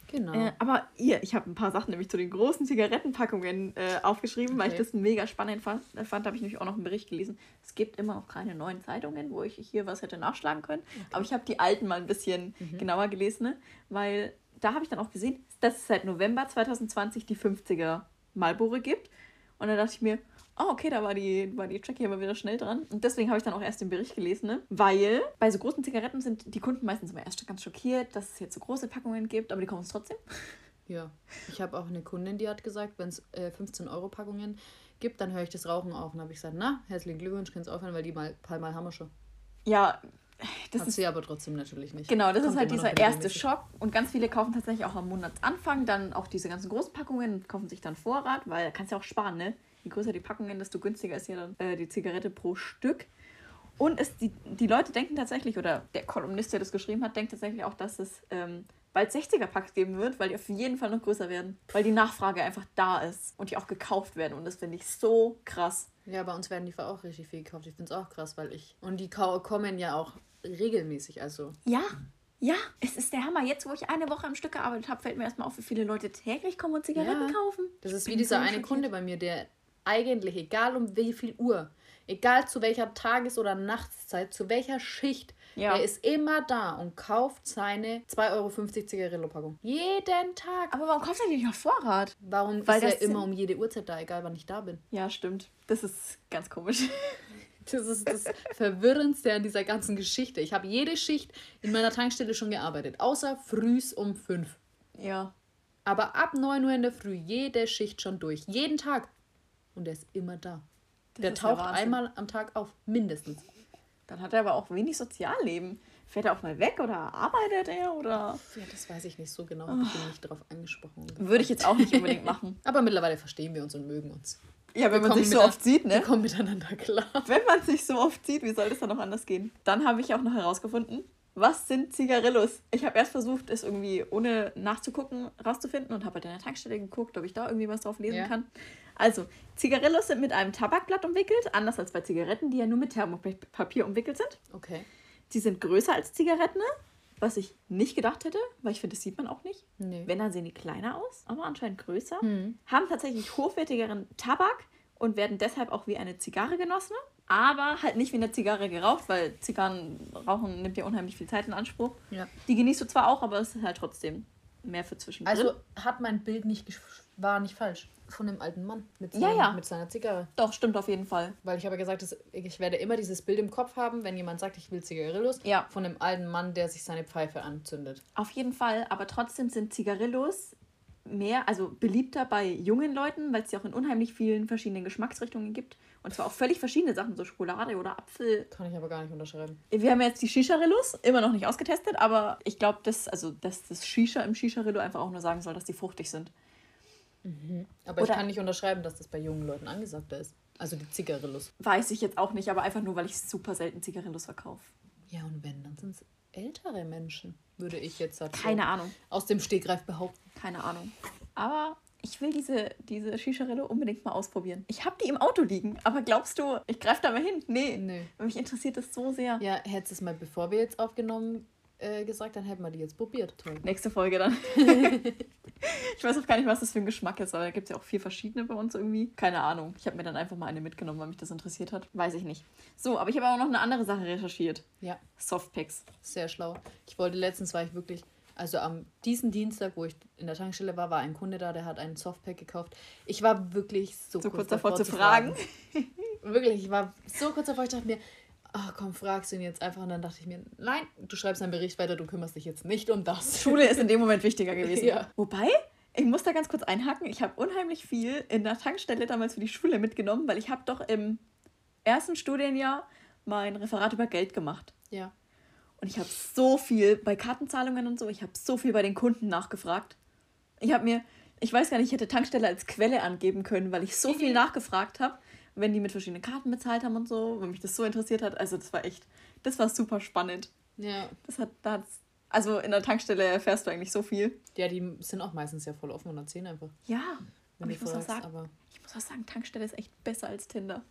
Speaker 3: Genau.
Speaker 2: Äh, aber hier, ich habe ein paar Sachen nämlich zu den großen Zigarettenpackungen äh, aufgeschrieben, weil ich
Speaker 3: Okay.
Speaker 2: das mega spannend fand. Da fand habe ich nämlich auch noch einen Bericht gelesen. Es gibt immer noch keine neuen Zeitungen, wo ich hier was hätte nachschlagen können. Aber ich habe die alten mal ein bisschen genauer gelesen, ne? weil da habe ich dann auch gesehen, dass es seit November 2020 die 50er Marlboro gibt. Und dann dachte ich mir, oh, okay, da war die, war die Jackie aber wieder schnell dran. Und deswegen habe ich dann auch erst den Bericht gelesen, ne? weil bei so großen Zigaretten sind die Kunden meistens immer erst ganz schockiert, dass es jetzt so große Packungen gibt, aber die kaufen es trotzdem.
Speaker 3: Ja. Ich habe auch eine Kundin, die hat gesagt, wenn es äh, 15 Euro Packungen gibt, dann höre ich das Rauchen auf. Und habe ich gesagt, na, herzlichen Glückwunsch, kannst aufhören, weil die mal paar Mal haben wir schon.
Speaker 2: Ja, das
Speaker 3: Hat
Speaker 2: ist
Speaker 3: sie aber trotzdem natürlich nicht.
Speaker 2: genau, das
Speaker 3: Kommt
Speaker 2: ist halt dieser erste. Schock und ganz viele kaufen tatsächlich auch am Monatsanfang dann auch diese ganzen Großpackungen und kaufen sich dann Vorrat, weil da kannst du ja auch sparen, ne? Je größer die Packungen, desto günstiger ist ja dann äh, die Zigarette pro Stück. Und es, die, die Leute denken tatsächlich, oder der Kolumnist, der das geschrieben hat, denkt tatsächlich auch, dass es ähm, bald 60er-Packs geben wird, weil die auf jeden Fall noch größer werden. Weil die Nachfrage einfach da ist und die auch gekauft werden. Und das finde ich so krass.
Speaker 3: Ja, bei uns werden die auch richtig viel gekauft. Ich finde es auch krass, weil ich. Und die kommen ja auch regelmäßig. Also,
Speaker 2: Ja, ja, es ist der Hammer. Jetzt, wo ich eine Woche am Stück gearbeitet habe, fällt mir erstmal auf, wie viele Leute täglich kommen und Zigaretten
Speaker 3: Ja.
Speaker 2: kaufen.
Speaker 3: das ist wie dieser eine. Kunde bei mir, der eigentlich, egal um wie viel Uhr, egal zu welcher Tages- oder Nachtszeit, zu welcher Schicht,
Speaker 2: Ja.
Speaker 3: der ist immer da und kauft seine 2,50 Euro Zigarillo-Packung. Jeden Tag.
Speaker 2: Aber warum kauft er nicht auf Vorrat?
Speaker 3: Warum
Speaker 2: Weil
Speaker 3: ist er immer um jede Uhrzeit da, egal wann ich da bin?
Speaker 2: Ja, stimmt. Das ist ganz komisch.
Speaker 3: Das ist das Verwirrendste an dieser ganzen Geschichte. Ich habe jede Schicht in meiner Tankstelle schon gearbeitet, außer frühs um 5.
Speaker 2: ja.
Speaker 3: Aber ab 9 Uhr in der Früh jede Schicht schon durch. Jeden Tag. Und er ist immer da.
Speaker 2: Das
Speaker 3: der taucht
Speaker 2: Wahnsinn.
Speaker 3: einmal am Tag auf, mindestens.
Speaker 2: Dann hat er aber auch wenig Sozialleben. Fährt er auch mal weg oder arbeitet er oder.
Speaker 3: Ja, das weiß ich nicht so genau. Habe ich ihn nicht darauf angesprochen.
Speaker 2: Würde ich jetzt auch nicht unbedingt machen.
Speaker 3: Aber mittlerweile verstehen wir uns und mögen uns.
Speaker 2: Ja, wenn
Speaker 3: Wir
Speaker 2: man sich so oft sieht,
Speaker 3: Wir
Speaker 2: ne?
Speaker 3: kommen miteinander klar.
Speaker 2: Wenn man sich so oft sieht, wie soll das dann noch anders gehen? Dann habe ich auch noch herausgefunden, was sind Zigarillos? Ich habe erst versucht, es irgendwie ohne nachzugucken rauszufinden und habe halt in der Tankstelle geguckt, ob ich da irgendwie was drauf lesen
Speaker 3: Ja.
Speaker 2: kann. Also, Zigarillos sind mit einem Tabakblatt umwickelt, anders als bei Zigaretten, die ja nur mit Thermopapier umwickelt sind.
Speaker 3: Okay.
Speaker 2: Sie sind größer als Zigaretten, was ich nicht gedacht hätte, weil ich finde, das sieht man auch nicht.
Speaker 3: Nee.
Speaker 2: Wenn, dann sehen die kleiner aus, aber anscheinend größer.
Speaker 3: Hm.
Speaker 2: Haben tatsächlich hochwertigeren Tabak und werden deshalb auch wie eine Zigarre genossen. Aber halt nicht wie eine Zigarre geraucht, weil Zigarren rauchen nimmt ja unheimlich viel Zeit in Anspruch.
Speaker 3: Ja.
Speaker 2: Die genießt du zwar auch, aber es ist halt trotzdem mehr für zwischendrin.
Speaker 3: Also hat mein Bild nicht gesch- war nicht falsch. Von dem alten Mann mit,
Speaker 2: Ja,
Speaker 3: seinem,
Speaker 2: ja.
Speaker 3: mit seiner Zigarre.
Speaker 2: doch, stimmt auf jeden Fall.
Speaker 3: Weil ich habe ja gesagt, dass ich werde immer dieses Bild im Kopf haben, wenn jemand sagt, ich will Zigarillos,
Speaker 2: Ja.
Speaker 3: von dem alten Mann, der sich seine Pfeife anzündet.
Speaker 2: Auf jeden Fall, aber trotzdem sind Zigarillos mehr, also beliebter bei jungen Leuten, weil es ja auch in unheimlich vielen verschiedenen Geschmacksrichtungen gibt. Und zwar auch völlig verschiedene Sachen, so Schokolade oder Apfel.
Speaker 3: Kann ich aber gar nicht unterschreiben.
Speaker 2: Wir haben jetzt die Shisha-Rillos, immer noch nicht ausgetestet, aber ich glaube, dass, also, dass das Shisha im Shisha-Rillo einfach auch nur sagen soll, dass die fruchtig sind.
Speaker 3: Mhm. Aber Oder ich kann nicht unterschreiben, dass das bei jungen Leuten angesagter ist. Also die Zigarillos.
Speaker 2: Weiß ich jetzt auch nicht, aber einfach nur, weil ich super selten Zigarillos verkaufe.
Speaker 3: Ja, und wenn, dann sind es ältere Menschen, würde ich jetzt
Speaker 2: sagen. Keine Ahnung.
Speaker 3: Aus dem Stegreif behaupten.
Speaker 2: Keine Ahnung. Aber ich will diese, diese Shisha-Rille unbedingt mal ausprobieren. Ich habe die im Auto liegen, aber glaubst du, ich greife da mal hin? Nee. nee. Mich interessiert das so sehr.
Speaker 3: Ja, hättest du es mal, bevor wir jetzt aufgenommen äh, gesagt, dann hätten wir die jetzt probiert.
Speaker 2: Toll. Nächste Folge dann. ich weiß auch gar nicht, was das für ein Geschmack ist, aber da gibt es ja auch vier verschiedene bei uns irgendwie. Keine Ahnung. Ich habe mir dann einfach mal eine mitgenommen, weil mich das interessiert hat. Weiß ich nicht. So, aber ich habe auch noch eine andere Sache recherchiert. Ja. Softpacks.
Speaker 3: Sehr schlau. Ich wollte letztens, war ich wirklich also am diesen Dienstag, wo ich in der Tankstelle war, war ein Kunde da, der hat einen Softpack gekauft. Ich war wirklich so, so kurz, kurz davor, davor, zu fragen. fragen. wirklich, ich war so kurz davor, ich dachte mir, ach komm, fragst du ihn jetzt einfach. Und dann dachte ich mir, nein, du schreibst einen Bericht weiter, du kümmerst dich jetzt nicht um das.
Speaker 2: Schule ist in dem Moment wichtiger gewesen. ja. Wobei, ich muss da ganz kurz einhaken, ich habe unheimlich viel in der Tankstelle damals für die Schule mitgenommen, weil ich habe doch im ersten Studienjahr mein Referat über Geld gemacht. Ja. Und ich habe so viel bei Kartenzahlungen und so, ich habe so viel bei den Kunden nachgefragt. Ich habe mir, ich weiß gar nicht, ich hätte Tankstelle als Quelle angeben können, weil ich so viel nachgefragt habe wenn die mit verschiedenen Karten bezahlt haben und so, wenn mich das so interessiert hat. Also das war echt, das war super spannend. Ja. Das hat, da hat's, also in der Tankstelle erfährst du eigentlich so viel.
Speaker 3: Ja, die sind auch meistens ja voll offen und erzählen einfach. Ja,
Speaker 2: aber ich muss, auch sagen, aber ich muss auch sagen, Tankstelle ist echt besser als Tinder.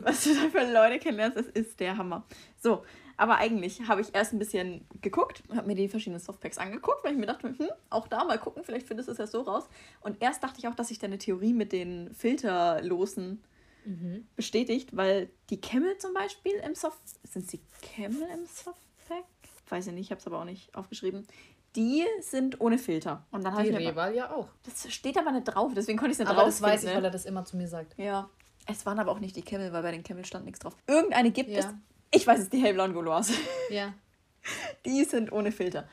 Speaker 2: Was du da für Leute kennenlernst, das ist der Hammer. So, aber eigentlich habe ich erst ein bisschen geguckt, habe mir die verschiedenen Softpacks angeguckt, weil ich mir dachte, hm, auch da mal gucken, vielleicht findest du es ja so raus. Und erst dachte ich auch, dass ich deine Theorie mit den filterlosen mhm. bestätigt, weil die Camel zum Beispiel im Soft... Sind sie Camel im Softpack? Weiß ich nicht, ich habe es aber auch nicht aufgeschrieben. Die sind ohne Filter. Und dann die Reval ja auch. Das steht aber nicht drauf, deswegen konnte ich es nicht
Speaker 3: drauf. Aber das weiß ich, ne? weil er das immer zu mir sagt.
Speaker 2: Ja. Es waren aber auch nicht die Camel, weil bei den Camel stand nichts drauf. Irgendeine gibt ja. es. Ich weiß es, die hellblauen Goloas. Ja. Die sind ohne Filter.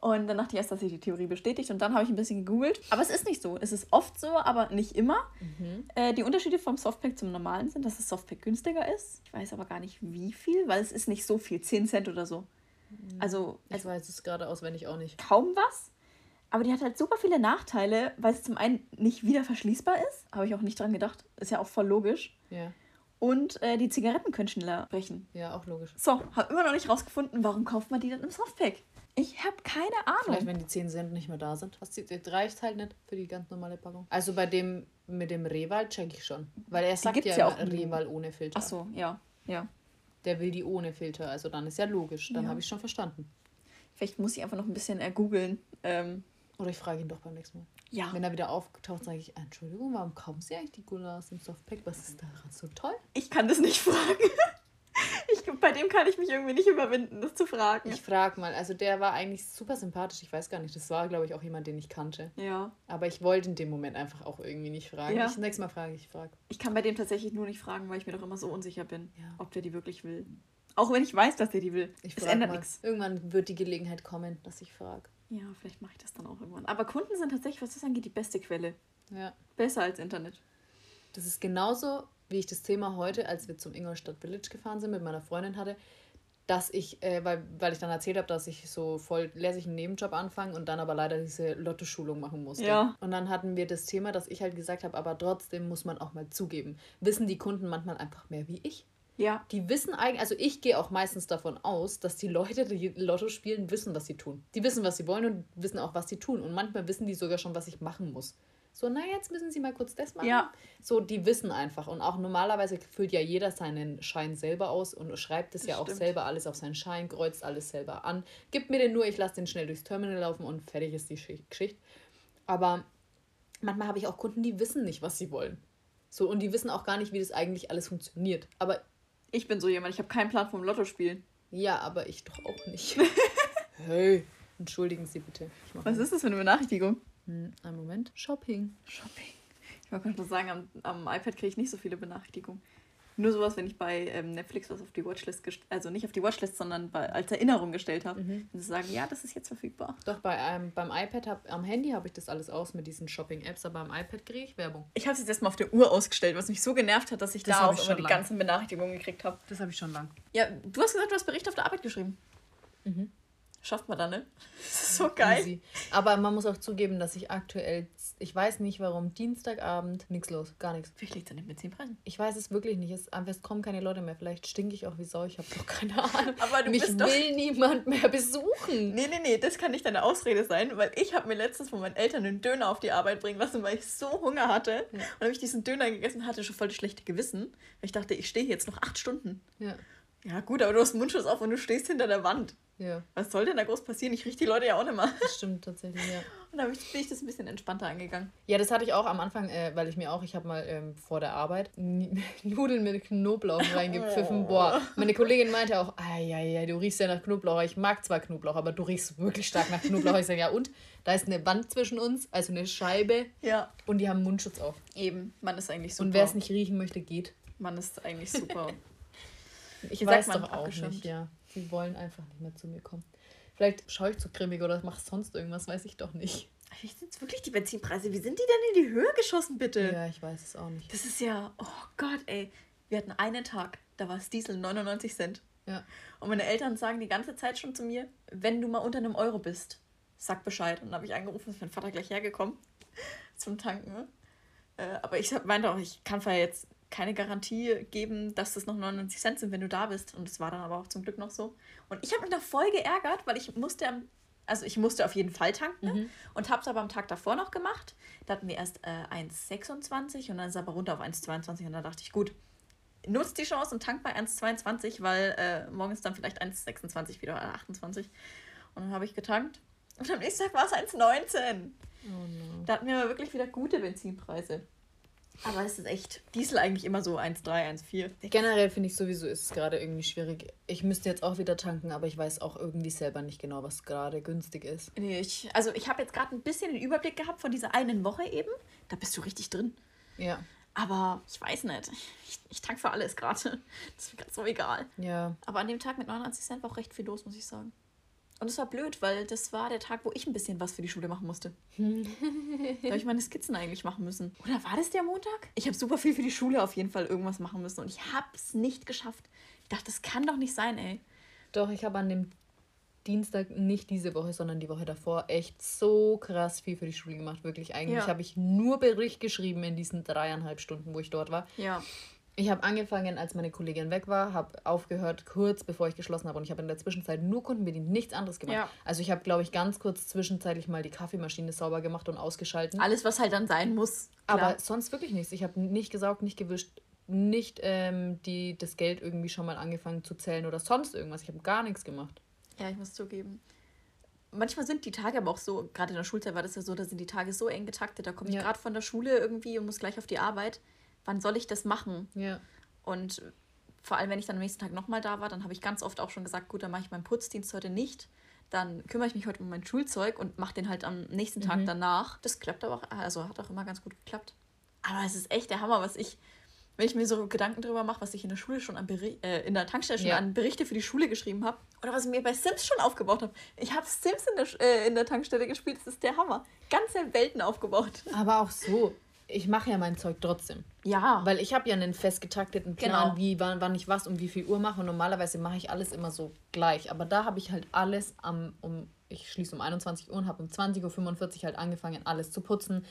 Speaker 2: Und dann dachte ich erst, dass sich die Theorie bestätigt und dann habe ich ein bisschen gegoogelt. Aber es ist nicht so. Es ist oft so, aber nicht immer. Mhm. Äh, die Unterschiede vom Softpack zum normalen sind, dass das Softpack günstiger ist. Ich weiß aber gar nicht wie viel, weil es ist nicht so viel. 10 Cent oder so.
Speaker 3: Mhm. Also, ich also weiß es gerade auswendig auch nicht.
Speaker 2: Kaum was. Aber die hat halt super viele Nachteile, weil es zum einen nicht wieder verschließbar ist. Habe ich auch nicht dran gedacht. Ist ja auch voll logisch. Ja. Und äh, die Zigaretten können schneller brechen.
Speaker 3: Ja, auch logisch.
Speaker 2: So, habe immer noch nicht rausgefunden, warum kauft man die dann im Softpack? Ich habe keine Ahnung.
Speaker 3: Vielleicht, wenn die 10 Cent nicht mehr da sind. Das reicht halt nicht für die ganz normale Packung. Also bei dem mit dem Rehwald check ich schon. Weil er sagt ja, ja auch Rehwald ohne Filter.
Speaker 2: Ach so, ja. ja.
Speaker 3: Der will die ohne Filter. Also dann ist ja logisch. Dann ja. habe ich schon verstanden.
Speaker 2: Vielleicht muss ich einfach noch ein bisschen ergoogeln. Ähm,
Speaker 3: Oder ich frage ihn doch beim nächsten Mal. Ja. Wenn er wieder aufgetaucht, sage ich, Entschuldigung, warum kaufen Sie eigentlich die Gulas im Softpack? Was ist daran so toll?
Speaker 2: Ich kann das nicht fragen. Bei dem kann ich mich irgendwie nicht überwinden, das zu fragen.
Speaker 3: Ich frage mal. Also der war eigentlich super sympathisch. Ich weiß gar nicht. Das war, glaube ich, auch jemand, den ich kannte. Ja. Aber ich wollte in dem Moment einfach auch irgendwie nicht fragen. Ja. Ich, nächstes Mal frage ich, frage.
Speaker 2: Ich kann bei dem tatsächlich nur nicht fragen, weil ich mir doch immer so unsicher bin, ja. ob der die wirklich will. Auch wenn ich weiß, dass der die will. Ich
Speaker 3: es ändert nichts. Irgendwann wird die Gelegenheit kommen, dass ich frage.
Speaker 2: Ja, vielleicht mache ich das dann auch irgendwann. Aber Kunden sind tatsächlich, was das angeht, die beste Quelle. Ja. Besser als Internet.
Speaker 3: Das ist genauso wie ich das Thema heute, als wir zum Ingolstadt Village gefahren sind, mit meiner Freundin hatte, dass ich, äh, weil, weil ich dann erzählt habe, dass ich so voll lässig einen Nebenjob anfange und dann aber leider diese Lotto-Schulung machen musste. Ja. Und dann hatten wir das Thema, dass ich halt gesagt habe, aber trotzdem muss man auch mal zugeben, wissen die Kunden manchmal einfach mehr wie ich. Ja. Die wissen eigentlich, also ich gehe auch meistens davon aus, dass die Leute, die Lotto spielen, wissen, was sie tun. Die wissen, was sie wollen und wissen auch, was sie tun. Und manchmal wissen die sogar schon, was ich machen muss. So, na, jetzt müssen Sie mal kurz das machen. Ja. So, die wissen einfach. Und auch normalerweise füllt ja jeder seinen Schein selber aus und schreibt es ja stimmt. auch selber alles auf seinen Schein, kreuzt alles selber an. Gib mir den nur, ich lasse den schnell durchs Terminal laufen und fertig ist die Geschichte. Aber manchmal habe ich auch Kunden, die wissen nicht, was sie wollen. So, und die wissen auch gar nicht, wie das eigentlich alles funktioniert. Aber
Speaker 2: ich bin so jemand, ich habe keinen Plan vom Lotto spielen.
Speaker 3: Ja, aber ich doch auch nicht. hey, entschuldigen Sie bitte.
Speaker 2: Was ist das für eine Benachrichtigung?
Speaker 3: Hm, einen Moment. Shopping.
Speaker 2: Shopping. Ich wollte gerade sagen, am, am iPad kriege ich nicht so viele Benachrichtigungen. Nur sowas, wenn ich bei ähm, Netflix was auf die Watchlist, also nicht auf die Watchlist, sondern bei, als Erinnerung gestellt habe. Mhm. Und sie sagen, ja, das ist jetzt verfügbar.
Speaker 3: Doch, bei, ähm, beim iPad, hab, am Handy habe ich das alles aus mit diesen Shopping-Apps, aber am iPad kriege ich Werbung.
Speaker 2: Ich habe es jetzt erstmal auf der Uhr ausgestellt, was mich so genervt hat, dass ich das da auch ich immer die lang. ganzen Benachrichtigungen gekriegt habe.
Speaker 3: Das habe ich schon lang.
Speaker 2: Ja, du hast gesagt, du hast Bericht auf der Arbeit geschrieben. Mhm. Schafft man dann, ne? Das ist so geil.
Speaker 3: Easy. Aber man muss auch zugeben, dass ich aktuell, ich weiß nicht warum, Dienstagabend nichts los, gar nichts.
Speaker 2: Vielleicht liegt es an den Benzinpreisen.
Speaker 3: Ich weiß es wirklich nicht. Es, es kommen keine Leute mehr. Vielleicht stinke ich auch wie Sau. Ich habe doch keine Ahnung.
Speaker 2: Aber du
Speaker 3: Mich
Speaker 2: bist doch-
Speaker 3: will niemand mehr besuchen.
Speaker 2: Nee, nee, nee, das kann nicht deine Ausrede sein, weil ich habe mir letztens von meinen Eltern einen Döner auf die Arbeit bringen lassen, weil ich so Hunger hatte. Und habe ich diesen Döner gegessen, hatte schon voll das schlechte Gewissen. Weil ich dachte, ich stehe jetzt noch acht Stunden.
Speaker 3: Ja,
Speaker 2: Ja, gut, aber du hast Mundschutz auf und du stehst hinter der Wand.
Speaker 3: ja,
Speaker 2: Was soll denn da groß passieren? Ich rieche die Leute ja auch nicht mal.
Speaker 3: das stimmt tatsächlich, ja.
Speaker 2: Und ich- bin ich das ein bisschen entspannter angegangen.
Speaker 3: Ja, das hatte ich auch am Anfang, äh, weil ich mir auch, ich habe mal ähm, vor der Arbeit Nudeln mit Knoblauch reingepfiffen. Boah, meine Kollegin meinte auch, ja, ja, du riechst ja nach Knoblauch. Ich mag zwar Knoblauch, aber du riechst wirklich stark nach Knoblauch. Ich sage, ja und? Da ist eine Wand zwischen uns, also eine Scheibe
Speaker 2: Ja,
Speaker 3: und die haben Mundschutz auf.
Speaker 2: eben. Man ist eigentlich super.
Speaker 3: Und wer es nicht riechen möchte, geht.
Speaker 2: Man ist eigentlich super.
Speaker 3: Ich weiß doch auch nicht, ja. Sie wollen einfach nicht mehr zu mir kommen. Vielleicht schaue ich zu grimmig oder mache sonst irgendwas, weiß ich doch nicht.
Speaker 2: Wie sind jetzt wirklich die Benzinpreise? Wie sind die denn in die Höhe geschossen, bitte?
Speaker 3: Ja, ich weiß es auch nicht.
Speaker 2: Das ist ja, oh Gott, ey. Wir hatten einen Tag, da war es Diesel 99 Cent.
Speaker 3: Ja.
Speaker 2: Und meine Eltern sagen die ganze Zeit schon zu mir, wenn du mal unter einem Euro bist, sag Bescheid. Und dann habe ich angerufen, ist mein Vater gleich hergekommen zum Tanken. ne? Äh, aber ich meinte auch, ich kann zwar jetzt keine Garantie geben, dass das noch 99 Cent sind, wenn du da bist. Und es war dann aber auch zum Glück noch so. Und ich habe mich noch voll geärgert, weil ich musste am also ich musste auf jeden Fall tanken ne? und habe es aber am Tag davor noch gemacht. Da hatten wir erst äh, 1,26 und dann ist es aber runter auf 1,22 und dann dachte ich, gut, nutzt die Chance und tank bei 1,22, weil äh, morgen ist dann vielleicht 1,26 wieder oder 28. Und dann habe ich getankt und am nächsten Tag war es 1,19.
Speaker 3: Oh no.
Speaker 2: Da hatten wir aber wirklich wieder gute Benzinpreise. Aber es ist echt Diesel eigentlich immer so 1,3, 1,4.
Speaker 3: Generell finde ich sowieso ist es gerade irgendwie schwierig. Ich müsste jetzt auch wieder tanken, aber ich weiß auch irgendwie selber nicht genau, was gerade günstig ist.
Speaker 2: Nee, ich, also ich habe jetzt gerade ein bisschen den Überblick gehabt von dieser einen Woche eben. Da bist du richtig drin.
Speaker 3: Ja.
Speaker 2: Aber ich weiß nicht. Ich, ich tank für alles gerade. Das ist mir gerade so egal.
Speaker 3: Ja.
Speaker 2: Aber an dem Tag mit 99 Cent war auch recht viel los, muss ich sagen. Und es war blöd, weil das war der Tag, wo ich ein bisschen was für die Schule machen musste. da habe ich meine Skizzen eigentlich machen müssen. Oder war das der Montag? Ich habe super viel für die Schule auf jeden Fall irgendwas machen müssen und ich habe es nicht geschafft. Ich dachte, das kann doch nicht sein, ey.
Speaker 3: Doch, ich habe an dem Dienstag, nicht diese Woche, sondern die Woche davor, echt so krass viel für die Schule gemacht. Wirklich, eigentlich
Speaker 2: Ja.
Speaker 3: habe ich nur Bericht geschrieben in diesen dreieinhalb Stunden, wo ich dort war.
Speaker 2: Ja.
Speaker 3: Ich habe angefangen, als meine Kollegin weg war, habe aufgehört, kurz bevor ich geschlossen habe. Und ich habe in der Zwischenzeit nur kundenbedient nichts anderes gemacht.
Speaker 2: Ja.
Speaker 3: Also ich habe, glaube ich, ganz kurz zwischenzeitlich mal die Kaffeemaschine sauber gemacht und ausgeschalten.
Speaker 2: Alles, was halt dann sein muss. Klar.
Speaker 3: Aber sonst wirklich nichts. Ich habe nicht gesaugt, nicht gewischt, nicht ähm, die, das Geld irgendwie schon mal angefangen zu zählen oder sonst irgendwas. Ich habe gar nichts gemacht.
Speaker 2: Ja, ich muss zugeben. Manchmal sind die Tage aber auch so, gerade in der Schulzeit war das ja so, da sind die Tage so eng getaktet, da komme ich
Speaker 3: Ja.
Speaker 2: gerade von der Schule irgendwie und muss gleich auf die Arbeit. Wann soll ich das machen?
Speaker 3: Ja.
Speaker 2: Und vor allem, wenn ich dann am nächsten Tag nochmal da war, dann habe ich ganz oft auch schon gesagt, gut, dann mache ich meinen Putzdienst heute nicht. Dann kümmere ich mich heute um mein Schulzeug und mache den halt am nächsten Tag danach. Das klappt aber auch, also hat auch immer ganz gut geklappt. Aber es ist echt der Hammer, was ich, wenn ich mir so Gedanken drüber mache, was ich in der Schule schon an Beri äh, in der Tankstelle schon
Speaker 3: Ja.
Speaker 2: an Berichte für die Schule geschrieben habe. Oder was ich mir bei Sims schon aufgebaut habe. Ich habe Sims in der, äh, in der Tankstelle gespielt, das ist der Hammer. Ganze Welten aufgebaut.
Speaker 3: Aber auch so, ich mache ja mein Zeug trotzdem.
Speaker 2: Ja.
Speaker 3: Weil ich habe ja einen fest getakteten Plan,
Speaker 2: Genau.
Speaker 3: wie, wann, wann ich was um wie viel Uhr mache. Und normalerweise mache ich alles immer so gleich. Aber da habe ich halt alles am, um, ich schließe um 21 Uhr und habe um 20.45 Uhr halt angefangen, alles zu putzen,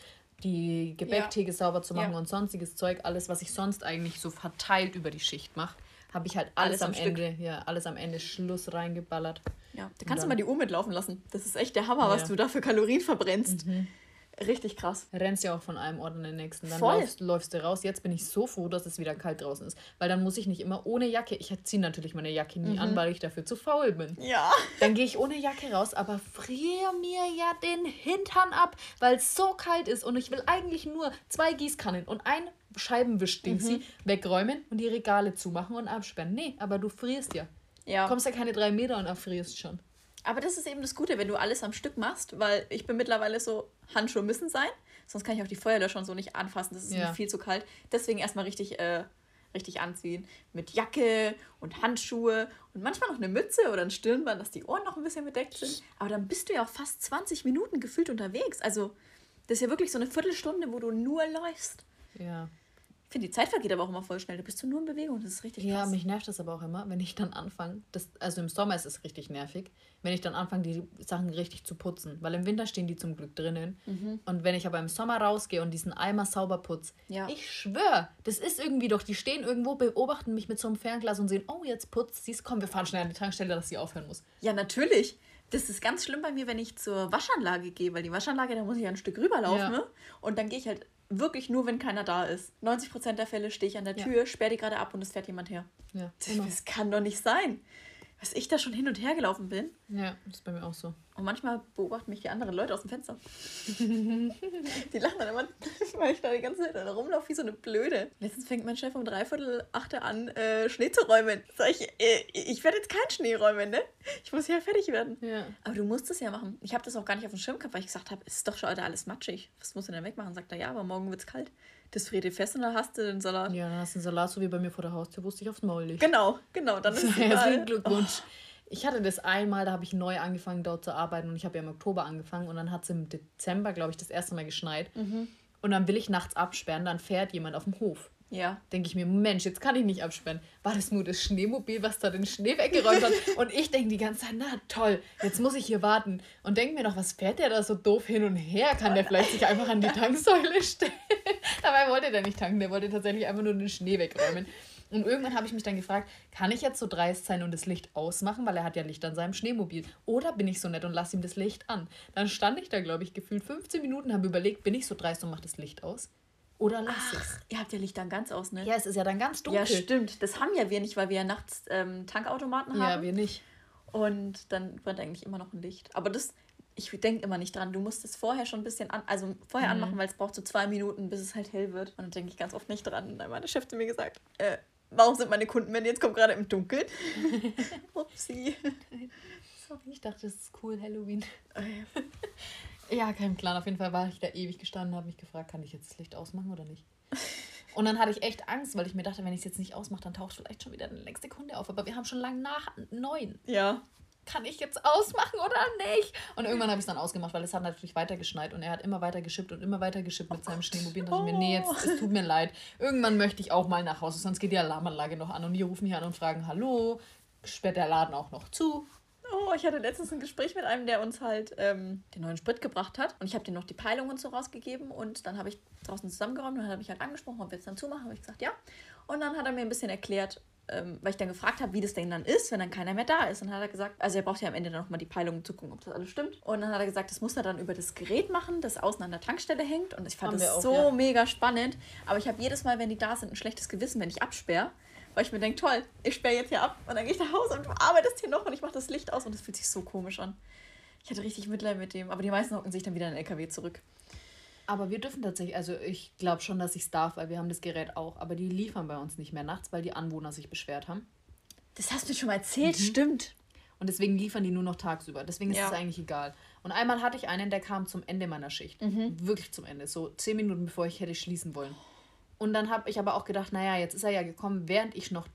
Speaker 3: die Gebäcktheke sauber zu machen
Speaker 2: Ja.
Speaker 3: und sonstiges Zeug, alles, was ich sonst eigentlich so verteilt über die Schicht mache, habe ich halt alles,
Speaker 2: Alles am
Speaker 3: am. Ende, ja, alles am Ende Schluss reingeballert.
Speaker 2: Ja, da kannst du mal die Uhr mitlaufen lassen. Das ist echt der Hammer, was
Speaker 3: Ja.
Speaker 2: du da für Kalorien verbrennst. Richtig krass.
Speaker 3: Rennst ja auch von einem Ort in den nächsten. Dann
Speaker 2: Voll.
Speaker 3: läufst, läufst du raus. Jetzt bin ich so froh, dass es wieder kalt draußen ist. Weil dann muss ich nicht immer ohne Jacke. Ich ziehe natürlich meine Jacke nie
Speaker 2: Mhm.
Speaker 3: an, weil ich dafür zu faul bin.
Speaker 2: Ja.
Speaker 3: Dann gehe ich ohne Jacke raus, aber friere mir ja den Hintern ab, weil es so kalt ist. Und ich will eigentlich nur zwei Gießkannen und ein Scheibenwischdingsi
Speaker 2: Mhm.
Speaker 3: wegräumen und die Regale zumachen und absperren. Nee, aber du frierst ja.
Speaker 2: Ja.
Speaker 3: Kommst ja keine drei Meter und erfrierst schon.
Speaker 2: Aber das ist eben das Gute, wenn du alles am Stück machst, weil ich bin mittlerweile so, Handschuhe müssen sein. Sonst kann ich auch die Feuerlöscher und so nicht anfassen. Das ist
Speaker 3: Ja.
Speaker 2: mir viel zu kalt. Deswegen erstmal richtig, äh, richtig anziehen. Mit Jacke und Handschuhe und manchmal noch eine Mütze oder ein Stirnband, dass die Ohren noch ein bisschen bedeckt sind. Aber dann bist du ja auch fast 20 Minuten gefühlt unterwegs. Also, das ist ja wirklich so eine Viertelstunde, wo du nur läufst.
Speaker 3: Ja.
Speaker 2: Finde, die Zeit vergeht aber auch immer voll schnell. Da bist du nur in Bewegung. Das ist richtig
Speaker 3: Ja, krass. mich nervt das aber auch immer, wenn ich dann anfange. Also im Sommer ist es richtig nervig, wenn ich dann anfange, die Sachen richtig zu putzen. Weil im Winter stehen die zum Glück drinnen. Mhm. Und wenn ich aber im Sommer rausgehe und diesen Eimer sauber putze, ja. ich schwöre, das ist irgendwie doch, die stehen irgendwo, beobachten mich mit so einem Fernglas und sehen, oh, jetzt putzt sie es, komm, wir fahren schnell an die Tankstelle, dass sie aufhören muss.
Speaker 2: Ja, natürlich. Das ist ganz schlimm bei mir, wenn ich zur Waschanlage gehe, weil die Waschanlage, da muss ich ein Stück rüberlaufen. Ja. Ne? Und dann gehe ich halt wirklich nur, wenn keiner da ist. 90% der Fälle stehe ich an der Tür, ja. sperre die gerade ab und es fährt jemand her. Ja, das, das kann doch nicht sein was ich da schon hin und her gelaufen bin.
Speaker 3: Ja, das ist bei mir auch so.
Speaker 2: Und manchmal beobachten mich die anderen Leute aus dem Fenster. die lachen dann immer, weil ich da die ganze Zeit da rumlaufe wie so eine Blöde. Letztens fängt mein Chef um dreiviertel achte an, äh, Schnee zu räumen. Sag ich, äh, ich werde jetzt keinen Schnee räumen, ne? Ich muss ja fertig werden. Ja. Aber du musst es ja machen. Ich habe das auch gar nicht auf dem Schirm gehabt, weil ich gesagt habe, es ist doch schon alles matschig. Was musst du denn wegmachen? Sagt er, ja, aber morgen wird es kalt das und dann hast du den Salat.
Speaker 3: Ja, dann hast du den Salat, so wie bei mir vor der Haustür, wusste ich aufs Maul nicht.
Speaker 2: Genau, genau, dann ist es Herzlichen
Speaker 3: Glückwunsch. Oh. Ich hatte das einmal, da habe ich neu angefangen dort zu arbeiten und ich habe ja im Oktober angefangen und dann hat es im Dezember, glaube ich, das erste Mal geschneit. Mhm. Und dann will ich nachts absperren, dann fährt jemand auf dem Hof. Ja. Denke ich mir, Mensch, jetzt kann ich nicht absperren. War das nur das Schneemobil, was da den Schnee weggeräumt hat? Und ich denke die ganze Zeit, na toll, jetzt muss ich hier warten. Und denke mir noch, was fährt der da so doof hin und her? Kann der vielleicht sich einfach an die Tanksäule stellen? Dabei wollte der nicht tanken, der wollte tatsächlich einfach nur den Schnee wegräumen. Und irgendwann habe ich mich dann gefragt, kann ich jetzt so dreist sein und das Licht ausmachen, weil er hat ja Licht an seinem Schneemobil. Oder bin ich so nett und lasse ihm das Licht an? Dann stand ich da, glaube ich, gefühlt 15 Minuten, habe überlegt, bin ich so dreist und mache das Licht aus? Oder lass
Speaker 2: es. Ihr habt ja Licht dann ganz aus, ne?
Speaker 3: Ja, es ist ja dann ganz dunkel.
Speaker 2: Ja, stimmt. Das haben ja wir nicht, weil wir ja nachts ähm, Tankautomaten haben. Ja, wir nicht. Und dann brennt eigentlich immer noch ein Licht. Aber das, ich denke immer nicht dran. Du musst es vorher schon ein bisschen an, also vorher mhm. anmachen, weil es braucht so zwei Minuten, bis es halt hell wird. Und dann denke ich ganz oft nicht dran. Und dann hat meine Chef zu mir gesagt, äh, warum sind meine Kunden, wenn jetzt kommt gerade im Dunkeln? Upsi.
Speaker 3: Sorry, ich dachte, das ist cool, Halloween. Oh Ja, kein Plan. Auf jeden Fall war ich da ewig gestanden, habe mich gefragt, kann ich jetzt das Licht ausmachen oder nicht? Und dann hatte ich echt Angst, weil ich mir dachte, wenn ich es jetzt nicht ausmache, dann taucht vielleicht schon wieder eine längste Kunde auf. Aber wir haben schon lange nach neun. Ja. Kann ich jetzt ausmachen oder nicht? Und irgendwann habe ich es dann ausgemacht, weil es hat natürlich weiter geschneit und er hat immer weiter geschippt und immer weiter geschippt mit oh seinem Schneemobil. Und dachte ich mir, nee, jetzt, es tut mir leid. Irgendwann möchte ich auch mal nach Hause, sonst geht die Alarmanlage noch an und die rufen hier an und fragen, hallo, sperrt der Laden auch noch zu?
Speaker 2: Oh, ich hatte letztens ein Gespräch mit einem, der uns halt ähm, den neuen Sprit gebracht hat. Und ich habe dir noch die Peilungen so rausgegeben. Und dann habe ich draußen zusammengeräumt und dann habe ich halt angesprochen, ob wir jetzt dann zumachen. Habe ich gesagt, ja. Und dann hat er mir ein bisschen erklärt, ähm, weil ich dann gefragt habe, wie das denn dann ist, wenn dann keiner mehr da ist. Und dann hat er gesagt, also er braucht ja am Ende dann nochmal die Peilungen zu gucken, ob das alles stimmt. Und dann hat er gesagt, das muss er dann über das Gerät machen, das außen an der Tankstelle hängt. Und ich fand Haben das auch, so ja. mega spannend. Aber ich habe jedes Mal, wenn die da sind, ein schlechtes Gewissen, wenn ich absperre weil ich mir denke, toll, ich sperre jetzt hier ab und dann gehe ich nach Hause und du arbeitest hier noch und ich mache das Licht aus und das fühlt sich so komisch an. Ich hatte richtig Mitleid mit dem, aber die meisten hocken sich dann wieder in den LKW zurück.
Speaker 3: Aber wir dürfen tatsächlich, also ich glaube schon, dass ich es darf, weil wir haben das Gerät auch, aber die liefern bei uns nicht mehr nachts, weil die Anwohner sich beschwert haben.
Speaker 2: Das hast du mir schon mal erzählt, mhm. stimmt.
Speaker 3: Und deswegen liefern die nur noch tagsüber. Deswegen ist ja. es eigentlich egal. Und einmal hatte ich einen, der kam zum Ende meiner Schicht. Mhm. Wirklich zum Ende. So zehn Minuten bevor ich hätte schließen wollen. Und dann habe ich aber auch gedacht, naja, jetzt ist er ja gekommen, während ich noch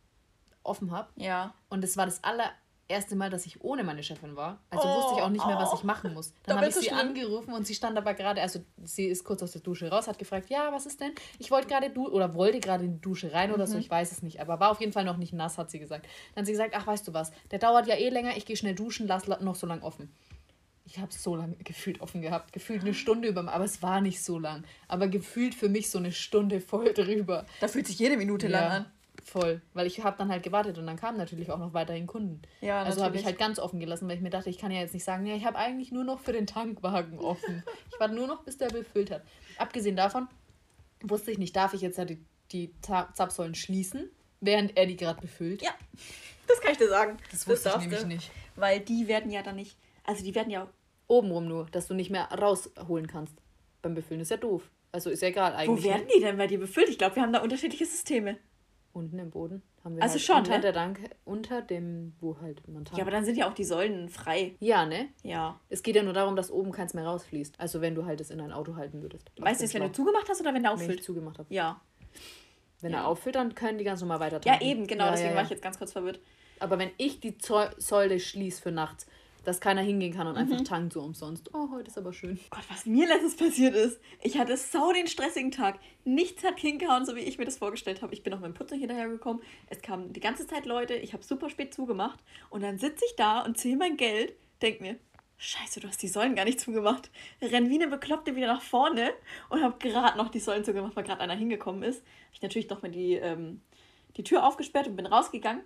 Speaker 3: offen habe. Ja. Und es war das allererste Mal, dass ich ohne meine Chefin war. Also oh, wusste ich auch nicht mehr, was ich machen muss. Dann habe ich sie schlimm. angerufen und sie stand aber gerade, also sie ist kurz aus der Dusche raus, hat gefragt, ja, was ist denn? Ich wollte gerade du oder wollte gerade in die Dusche rein mhm. oder so, mhm. ich weiß es nicht, aber war auf jeden Fall noch nicht nass, hat sie gesagt. Dann hat sie gesagt, ach, weißt du was, der dauert ja eh länger, ich gehe schnell duschen, lass noch so lang offen. Ich habe es so lange gefühlt offen gehabt. Gefühlt eine Stunde über, aber es war nicht so lang. Aber gefühlt für mich so eine Stunde voll drüber.
Speaker 2: Da fühlt sich jede Minute ja, lang an.
Speaker 3: Voll. Weil ich habe dann halt gewartet und dann kamen natürlich auch noch weiterhin Kunden. Ja, also habe ich halt ganz offen gelassen, weil ich mir dachte, ich kann ja jetzt nicht sagen, ja, ich habe eigentlich nur noch für den Tankwagen offen. ich warte nur noch, bis der befüllt hat. Abgesehen davon wusste ich nicht, darf ich jetzt ja die, die Zapfsäulen schließen, während er die gerade befüllt? Ja,
Speaker 2: das kann ich dir sagen. Das wusste das ich nämlich nicht. Weil die werden ja dann nicht, also die werden ja
Speaker 3: Obenrum nur, dass du nicht mehr rausholen kannst. Beim Befüllen ist ja doof. Also ist ja egal
Speaker 2: eigentlich. Wo werden die denn bei dir befüllt? Ich glaube, wir haben da unterschiedliche Systeme.
Speaker 3: Unten im Boden haben wir also halt schon, unter ne? der Dank unter dem, wo halt
Speaker 2: man Ja, aber dann sind ja auch die Säulen frei.
Speaker 3: Ja, ne? Ja. Es geht ja nur darum, dass oben keins mehr rausfließt. Also wenn du halt es in ein Auto halten würdest.
Speaker 2: Weißt du jetzt, wenn du zugemacht hast oder wenn der auffüllt? Wenn
Speaker 3: ich zugemacht habe. Ja. Wenn ja. er auffüllt, dann können die ganz normal weiter
Speaker 2: tanken. Ja, eben, genau, ja, deswegen ja, war ich jetzt ganz kurz verwirrt.
Speaker 3: Aber wenn ich die Säule schließe für nachts, dass keiner hingehen kann und mhm. einfach tankt so umsonst. Oh, heute ist aber schön.
Speaker 2: Gott, was mir letztens passiert ist. Ich hatte sau den stressigen Tag. Nichts hat hingehauen, so wie ich mir das vorgestellt habe. Ich bin auf meinem Putzen hinterhergekommen. Es kamen die ganze Zeit Leute. Ich habe super spät zugemacht. Und dann sitze ich da und zähle mein Geld. Denk mir, Scheiße, du hast die Säulen gar nicht zugemacht. Renn wie eine Bekloppte wieder nach vorne und habe gerade noch die Säulen zugemacht, weil gerade einer hingekommen ist. Habe ich natürlich doch mal die, ähm, die Tür aufgesperrt und bin rausgegangen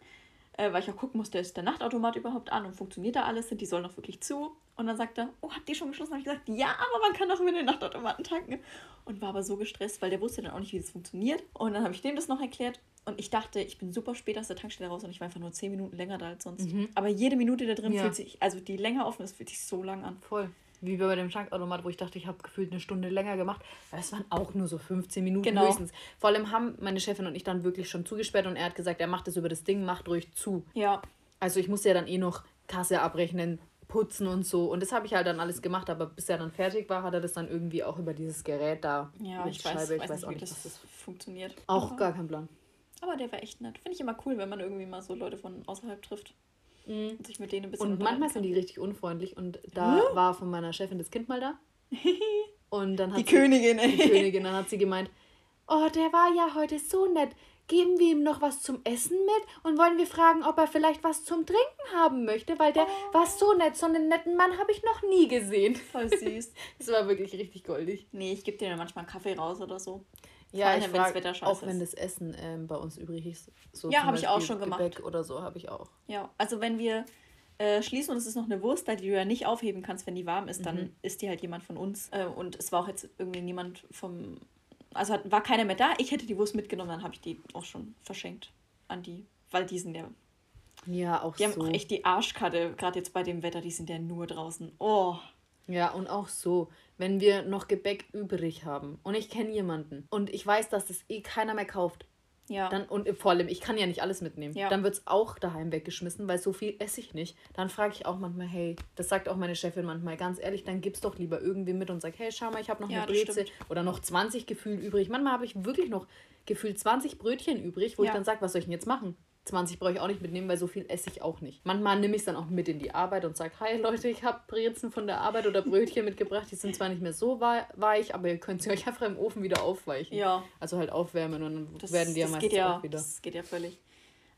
Speaker 2: äh, weil ich auch gucken musste, ist der Nachtautomat überhaupt an und funktioniert da alles? Sind die Säulen noch wirklich zu? Und dann sagt er, oh, habt ihr schon geschlossen? Habe ich gesagt, ja, aber man kann doch über den Nachtautomaten tanken. Und war aber so gestresst, weil der wusste dann auch nicht, wie das funktioniert. Und dann habe ich dem das noch erklärt. Und ich dachte, ich bin super spät aus der Tankstelle raus und ich war einfach nur 10 Minuten länger da als sonst. Mhm. Aber jede Minute da drin ja. fühlt sich, also die länger offen ist, fühlt sich so lang an.
Speaker 3: Voll wie bei dem Tankautomat, wo ich dachte, ich habe gefühlt eine Stunde länger gemacht. Es waren auch nur so 15 Minuten genau. höchstens. Vor allem haben meine Chefin und ich dann wirklich schon zugesperrt und er hat gesagt, er macht es über das Ding, macht ruhig zu. Ja. Also ich musste ja dann eh noch Kasse abrechnen, putzen und so. Und das habe ich halt dann alles gemacht, aber bis er dann fertig war, hat er das dann irgendwie auch über dieses Gerät da. Ja, ich weiß,
Speaker 2: Scheibe. ich weiß, weiß auch nicht, wie das, das funktioniert.
Speaker 3: Auch aber, gar kein Plan.
Speaker 2: Aber der war echt nett. Finde ich immer cool, wenn man irgendwie mal so Leute von außerhalb trifft. Mhm. Und sich
Speaker 3: mit denen ein bisschen Und manchmal sind die richtig unfreundlich. Und da hm? war von meiner Chefin das Kind mal da. Und dann hat die sie, Königin, ey. Die Königin, dann hat sie gemeint, oh, der war ja heute so nett. Geben wir ihm noch was zum Essen mit und wollen wir fragen, ob er vielleicht was zum Trinken haben möchte, weil der oh. war so nett. So einen netten Mann habe ich noch nie gesehen. Voll süß. das war wirklich richtig goldig.
Speaker 2: Nee, ich gebe dir dann manchmal einen Kaffee raus oder so.
Speaker 3: Ja, ich frag, auch wenn das Essen ähm, bei uns übrig ist. So ja, habe ich auch schon
Speaker 2: gemacht. Gebäck oder so habe ich auch. Ja, also wenn wir äh, schließen und es ist noch eine Wurst da, die du ja nicht aufheben kannst, wenn die warm ist, dann mhm. isst die halt jemand von uns. Äh, und es war auch jetzt irgendwie niemand vom. Also hat, war keiner mehr da. Ich hätte die Wurst mitgenommen, dann habe ich die auch schon verschenkt an die, weil die sind ja. Ja, auch die so. Die haben auch echt die Arschkarte, gerade jetzt bei dem Wetter, die sind ja nur draußen. Oh.
Speaker 3: Ja, und auch so, wenn wir noch Gebäck übrig haben und ich kenne jemanden und ich weiß, dass das eh keiner mehr kauft. Ja. Dann, und vor allem, ich kann ja nicht alles mitnehmen. Ja. Dann wird es auch daheim weggeschmissen, weil so viel esse ich nicht. Dann frage ich auch manchmal, hey, das sagt auch meine Chefin manchmal, ganz ehrlich, dann gib's doch lieber irgendwie mit und sag, hey, schau mal, ich habe noch ja, eine Breze oder noch 20 Gefühl übrig. Manchmal habe ich wirklich noch gefühlt 20 Brötchen übrig, wo ich dann sage, was soll ich denn jetzt machen? 20 brauche ich auch nicht mitnehmen, weil so viel esse ich auch nicht. Manchmal nehme ich es dann auch mit in die Arbeit und sage, hi Leute, ich habe Brezen von der Arbeit oder Brötchen mitgebracht. Die sind zwar nicht mehr so weich, aber ihr könnt sie euch einfach im Ofen wieder aufweichen. Ja. Also halt aufwärmen und dann das, werden die ja meistens
Speaker 2: ja, auch wieder. Das geht ja völlig.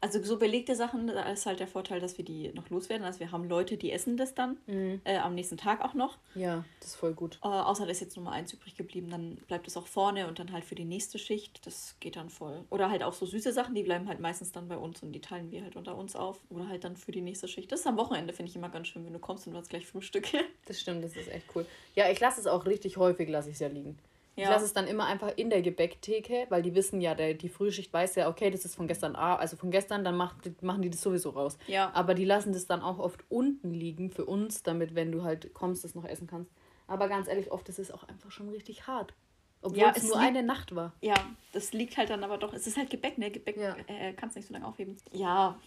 Speaker 2: Also so belegte Sachen, da ist halt der Vorteil, dass wir die noch loswerden. Also wir haben Leute, die essen das dann mhm. äh, am nächsten Tag auch noch.
Speaker 3: Ja, das ist voll gut.
Speaker 2: Äh, außer da ist jetzt nur mal eins übrig geblieben, dann bleibt es auch vorne und dann halt für die nächste Schicht. Das geht dann voll. Oder halt auch so süße Sachen, die bleiben halt meistens dann bei uns und die teilen wir halt unter uns auf. Oder halt dann für die nächste Schicht. Das ist am Wochenende, finde ich immer ganz schön, wenn du kommst und du hast gleich Frühstück.
Speaker 3: das stimmt, das ist echt cool. Ja, ich lasse es auch richtig häufig, lasse ich es ja liegen. Ja. Ich lasse es dann immer einfach in der Gebäcktheke, weil die wissen ja, der, die Frühschicht weiß ja, okay, das ist von gestern, also von gestern, dann macht, machen die das sowieso raus. Ja. Aber die lassen das dann auch oft unten liegen für uns, damit, wenn du halt kommst, das noch essen kannst. Aber ganz ehrlich, oft ist es auch einfach schon richtig hart. Obwohl ja, es, es nur
Speaker 2: eine Nacht war. Ja, das liegt halt dann aber doch. Es ist halt Gebäck, ne? Gebäck ja. äh, kannst nicht so lange aufheben. Ja,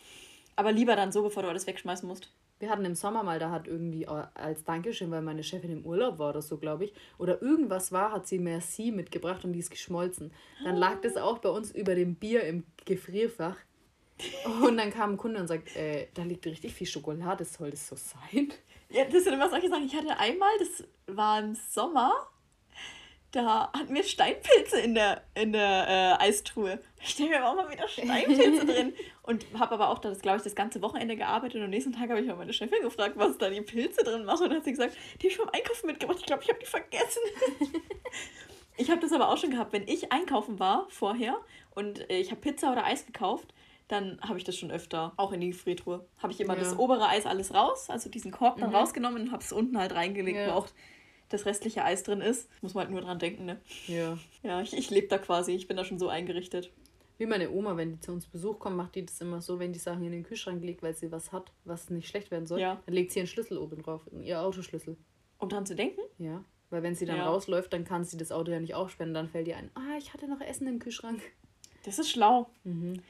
Speaker 2: aber lieber dann so, bevor du alles wegschmeißen musst.
Speaker 3: Wir hatten im Sommer mal, da hat irgendwie als Dankeschön, weil meine Chefin im Urlaub war oder so, glaube ich, oder irgendwas war, hat sie Merci mitgebracht und die ist geschmolzen. Dann lag das auch bei uns über dem Bier im Gefrierfach. Und dann kam ein Kunde und sagt, äh, da liegt richtig viel Schokolade, soll das so sein?
Speaker 2: Ja, das sind immer solche Sachen. Ich hatte einmal, das war im Sommer, da hatten wir Steinpilze in der, in der äh, Eistruhe. Ich denke mir auch mal wieder Steinpilze drin. Und habe aber auch das, glaube ich, das ganze Wochenende gearbeitet. Und am nächsten Tag habe ich mal meine Chefin gefragt, was da die Pilze drin machen. Und dann hat sie gesagt, die habe ich vom Einkaufen mitgebracht. Ich glaube, ich habe die vergessen. ich habe das aber auch schon gehabt, wenn ich einkaufen war vorher und äh, ich habe Pizza oder Eis gekauft, dann habe ich das schon öfter auch in die Gefriertruhe. Habe ich immer ja. das obere Eis alles raus, also diesen Korb dann mhm. rausgenommen und habe es unten halt reingelegt, ja. auch das restliche Eis drin ist. Muss man halt nur dran denken, ne? Ja. Ja, ich, ich lebe da quasi. Ich bin da schon so eingerichtet.
Speaker 3: Wie meine Oma, wenn die zu uns Besuch kommt, macht die das immer so, wenn die Sachen in den Kühlschrank legt, weil sie was hat, was nicht schlecht werden soll, ja. dann legt sie ihren Schlüssel oben drauf, ihr Autoschlüssel.
Speaker 2: Um dran zu denken?
Speaker 3: Ja. Weil wenn sie dann ja. rausläuft, dann kann sie das Auto ja nicht aufsperren, dann fällt ihr ein, ah, ich hatte noch Essen im Kühlschrank.
Speaker 2: Das ist schlau. Mhm.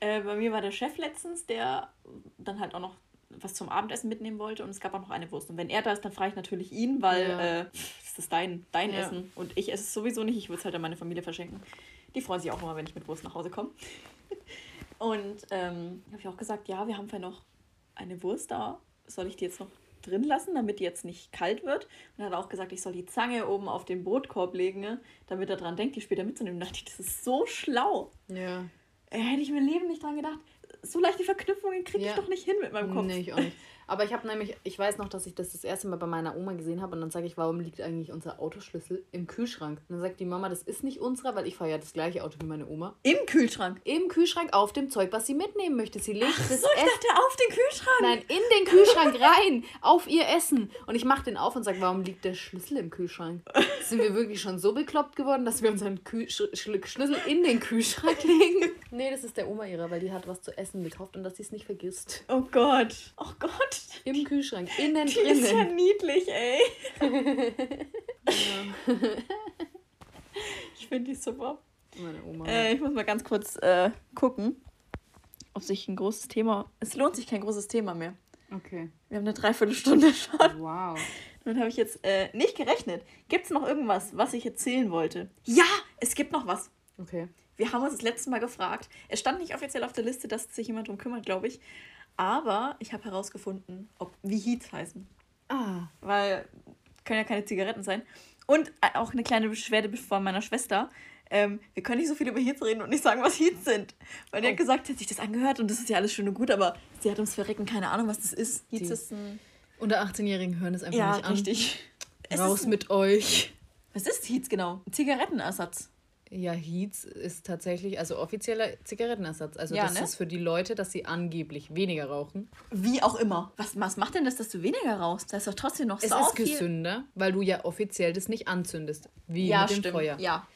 Speaker 2: Äh, bei mir war der Chef letztens, der dann halt auch noch was zum Abendessen mitnehmen wollte und es gab auch noch eine Wurst. Und wenn er da ist, dann frage ich natürlich ihn, weil ja. äh, das ist dein, dein ja. Essen und ich esse es sowieso nicht. Ich würde es halt an meine Familie verschenken. Die freuen sich auch immer, wenn ich mit Wurst nach Hause komme. und ähm, habe ich auch gesagt, ja, wir haben vielleicht noch eine Wurst da. Soll ich die jetzt noch drin lassen, damit die jetzt nicht kalt wird. Und er hat auch gesagt, ich soll die Zange oben auf den Brotkorb legen, ne, damit er dran denkt, die später mitzunehmen. Da dachte ich, das ist so schlau.
Speaker 3: Ja.
Speaker 2: Äh, hätte ich mir Leben nicht dran gedacht. So leichte Verknüpfungen kriege
Speaker 3: Ja.
Speaker 2: ich doch nicht hin mit meinem Kopf.
Speaker 3: Nee, ich auch nicht. Aber ich habe nämlich, ich weiß noch, dass ich das das erste Mal bei meiner Oma gesehen habe und dann sage ich, warum liegt eigentlich unser Autoschlüssel im Kühlschrank? Und dann sagt die Mama, das ist nicht unserer, weil ich fahre ja das gleiche Auto wie meine Oma.
Speaker 2: Im Kühlschrank.
Speaker 3: Im Kühlschrank auf dem Zeug, was sie mitnehmen möchte. Sie legt das
Speaker 2: So, ich
Speaker 3: Essen.
Speaker 2: dachte auf den Kühlschrank.
Speaker 3: Nein, in den Kühlschrank rein, auf ihr Essen. Und ich mache den auf und sage, warum liegt der Schlüssel im Kühlschrank? Sind wir wirklich schon so bekloppt geworden, dass wir unseren Kühl Sch Sch Schlüssel in den Kühlschrank legen? Nee, das ist der Oma ihrer, weil die hat was zu essen gekauft und dass sie es nicht vergisst.
Speaker 2: Oh Gott. Oh Gott.
Speaker 3: Im Kühlschrank, innen
Speaker 2: Die ist ja niedlich, ey. Ich finde die super.
Speaker 3: Meine Oma.
Speaker 2: Äh, ich muss mal ganz kurz äh, gucken, ob sich ein großes Thema. Es lohnt sich kein großes Thema mehr.
Speaker 3: Okay.
Speaker 2: Wir haben eine Dreiviertelstunde schon.
Speaker 3: Wow.
Speaker 2: Damit habe ich jetzt äh, nicht gerechnet. Gibt es noch irgendwas, was ich erzählen wollte? Ja, es gibt noch was.
Speaker 3: Okay.
Speaker 2: Wir haben uns das letzte Mal gefragt. Es stand nicht offiziell auf der Liste, dass sich jemand drum kümmert, glaube ich. Aber ich habe herausgefunden, ob wie Heats heißen.
Speaker 3: Ah.
Speaker 2: Weil können ja keine Zigaretten sein. Und äh, auch eine kleine Beschwerde von meiner Schwester. Ähm, wir können nicht so viel über Heats reden und nicht sagen, was Heats sind. Weil die
Speaker 3: Oh.
Speaker 2: hat gesagt, sie hat sich das angehört und das ist ja alles schön und gut, aber sie hat ums Verrecken keine Ahnung, was das ist. Heats
Speaker 3: Die-
Speaker 2: ist ein.
Speaker 3: Unter 18-Jährigen hören es einfach
Speaker 2: Ja,
Speaker 3: nicht an.
Speaker 2: richtig. Es
Speaker 3: Raus mit euch.
Speaker 2: Was ist Heats genau? Ein Zigarettenersatz.
Speaker 3: Ja, Heats ist tatsächlich, also offizieller Zigarettenersatz. Also
Speaker 2: Ja,
Speaker 3: das
Speaker 2: ne?
Speaker 3: ist für die Leute, dass sie angeblich weniger rauchen.
Speaker 2: Wie auch immer. Was, was macht denn das, dass du weniger rauchst? Da ist doch trotzdem noch
Speaker 3: Es
Speaker 2: sau
Speaker 3: ist gesünder, weil du ja offiziell das nicht anzündest. Wie
Speaker 2: Ja,
Speaker 3: mit dem
Speaker 2: stimmt.
Speaker 3: Feuer.
Speaker 2: Ja.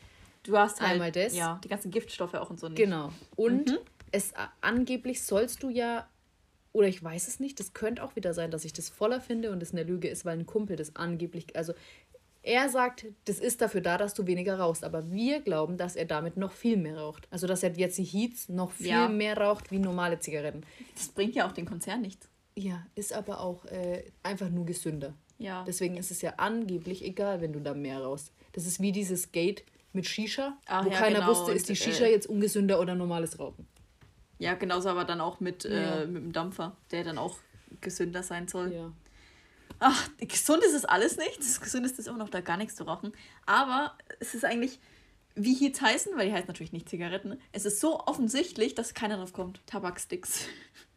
Speaker 2: Du hast halt,
Speaker 3: Einmal das.
Speaker 2: Ja, die ganzen Giftstoffe auch und so nicht.
Speaker 3: Genau. Und
Speaker 2: Mhm.
Speaker 3: es angeblich sollst du ja, oder ich weiß es nicht, das könnte auch wieder sein, dass ich das voller finde und es eine Lüge ist, weil ein Kumpel das angeblich, also er sagt, das ist dafür da, dass du weniger rauchst, aber wir glauben, dass er damit noch viel mehr raucht. Also dass er jetzt die Heats noch viel
Speaker 2: Ja.
Speaker 3: mehr raucht wie normale Zigaretten.
Speaker 2: Das bringt ja auch den Konzern nichts.
Speaker 3: Ja, ist aber auch äh, einfach nur gesünder.
Speaker 2: Ja.
Speaker 3: Deswegen ist es ja angeblich egal, wenn du da mehr rauchst. Das ist wie dieses Gate mit Shisha,
Speaker 2: Ach
Speaker 3: wo
Speaker 2: ja,
Speaker 3: keiner
Speaker 2: genau,
Speaker 3: wusste, ist die
Speaker 2: und,
Speaker 3: Shisha
Speaker 2: äh,
Speaker 3: jetzt ungesünder oder normales Rauchen.
Speaker 2: Ja, genauso aber dann auch mit,
Speaker 3: Ja.
Speaker 2: äh, mit dem Dampfer, der dann auch gesünder sein soll.
Speaker 3: Ja.
Speaker 2: Ach, gesund ist es alles nicht. Das Gesündeste ist immer noch da gar nichts zu rauchen. Aber es ist eigentlich, wie Heats heißen, weil die heißen natürlich nicht Zigaretten. Es ist so offensichtlich, dass keiner drauf kommt. Tabaksticks.